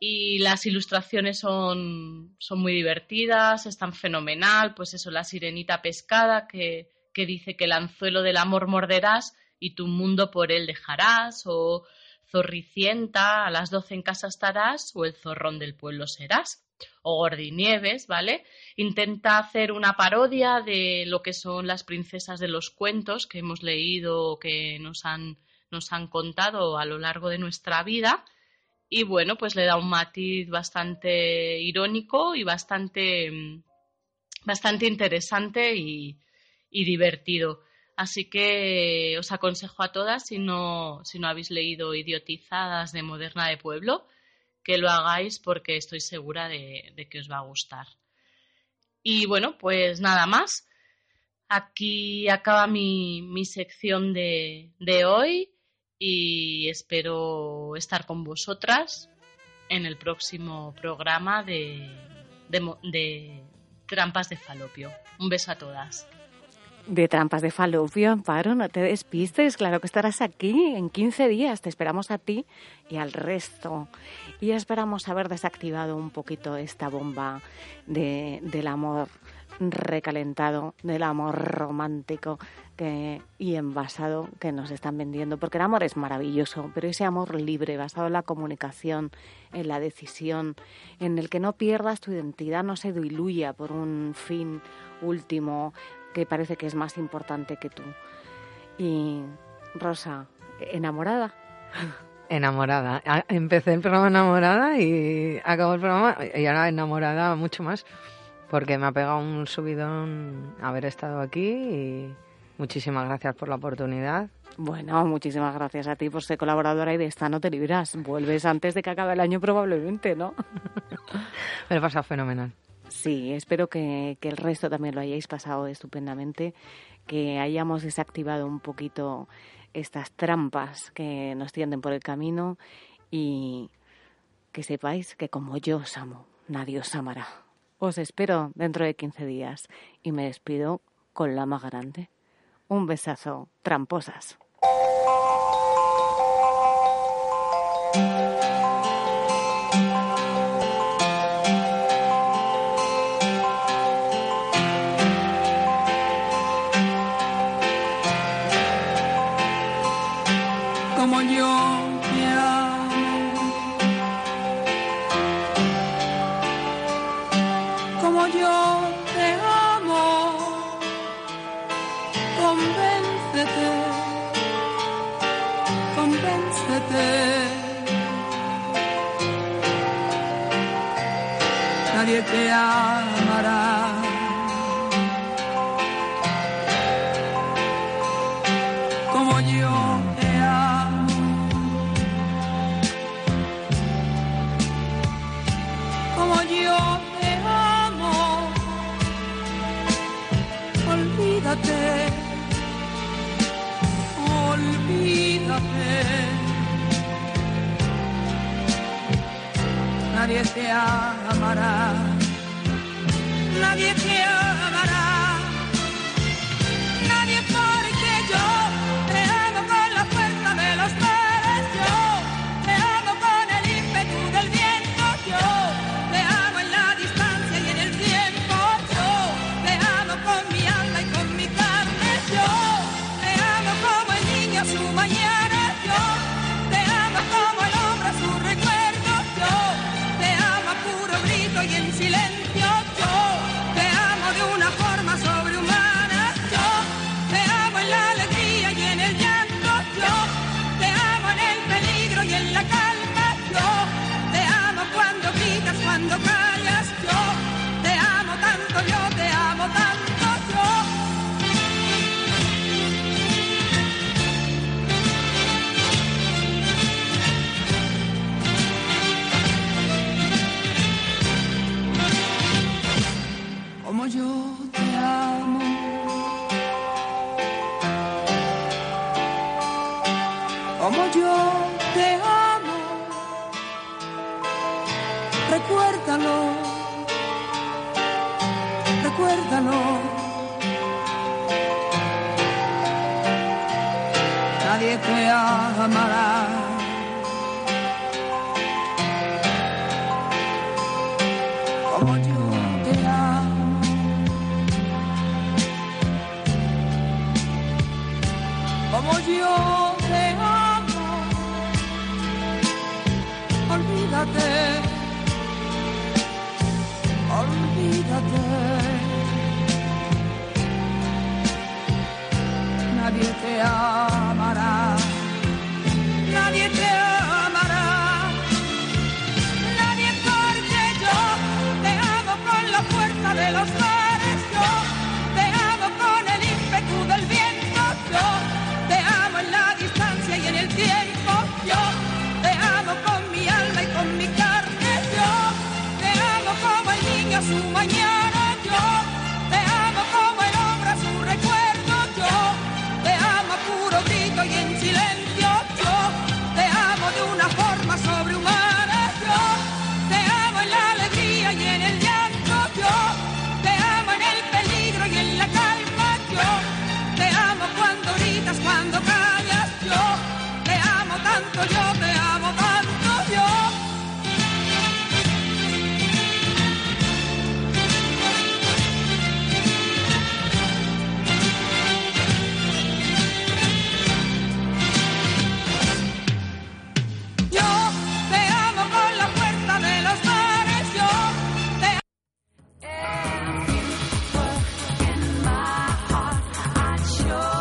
[SPEAKER 13] y las ilustraciones son, son muy divertidas, están fenomenal, pues eso, la sirenita pescada que, que dice que el anzuelo del amor morderás y tu mundo por él dejarás, zorricienta, a las doce en casa estarás, o el zorrón del pueblo serás, o Gordinieves, ¿vale? Intenta hacer una parodia de lo que son las princesas de los cuentos que hemos leído o que nos han, nos han contado a lo largo de nuestra vida y bueno, pues le da un matiz bastante irónico y bastante, mm, bastante interesante y, divertido. Así que os aconsejo a todas, si no, si no habéis leído Idiotizadas de Moderna de Pueblo, que lo hagáis porque estoy segura de, que os va a gustar. Y bueno, pues nada más. Aquí acaba mi, mi sección de, de hoy y espero estar con vosotras en el próximo programa de, de, Trampas de Falopio. Un beso a todas.
[SPEAKER 1] De Trampas de Falopio, Amparo, no te despistes, claro que estarás aquí en 15 días, te esperamos a ti y al resto. Y esperamos haber desactivado un poquito esta bomba de, del amor recalentado, del amor romántico y envasado que nos están vendiendo, porque el amor es maravilloso, pero ese amor libre, basado en la comunicación, en la decisión, en el que no pierdas tu identidad, no se diluya por un fin último que parece que es más importante que tú. Y Rosa, enamorada.
[SPEAKER 6] Enamorada. Ah, Empecé el programa enamorada y acabó el programa y ahora enamorada mucho más porque me ha pegado un subidón haber estado aquí y muchísimas gracias por la oportunidad.
[SPEAKER 1] Bueno, muchísimas gracias a ti por ser colaboradora y de esta no te libras. Vuelves antes de que acabe el año probablemente, ¿no? (laughs)
[SPEAKER 6] Me lo he pasado fenomenal.
[SPEAKER 1] Sí, espero que, el resto también lo hayáis pasado estupendamente, que hayamos desactivado un poquito estas trampas que nos tienden por el camino y que sepáis que como yo os amo, nadie os amará. Os espero dentro de 15 días y me despido con la más grande. Un besazo, tramposas.
[SPEAKER 5] Convéncete, convéncete. Nadie te amará. Amará, nadie Recuérdalo. Recuérdalo. Nadie te amará. Como yo te amo. como yo nadie te amará, nadie te amará, nadie porque yo te amo con la fuerza de los dos.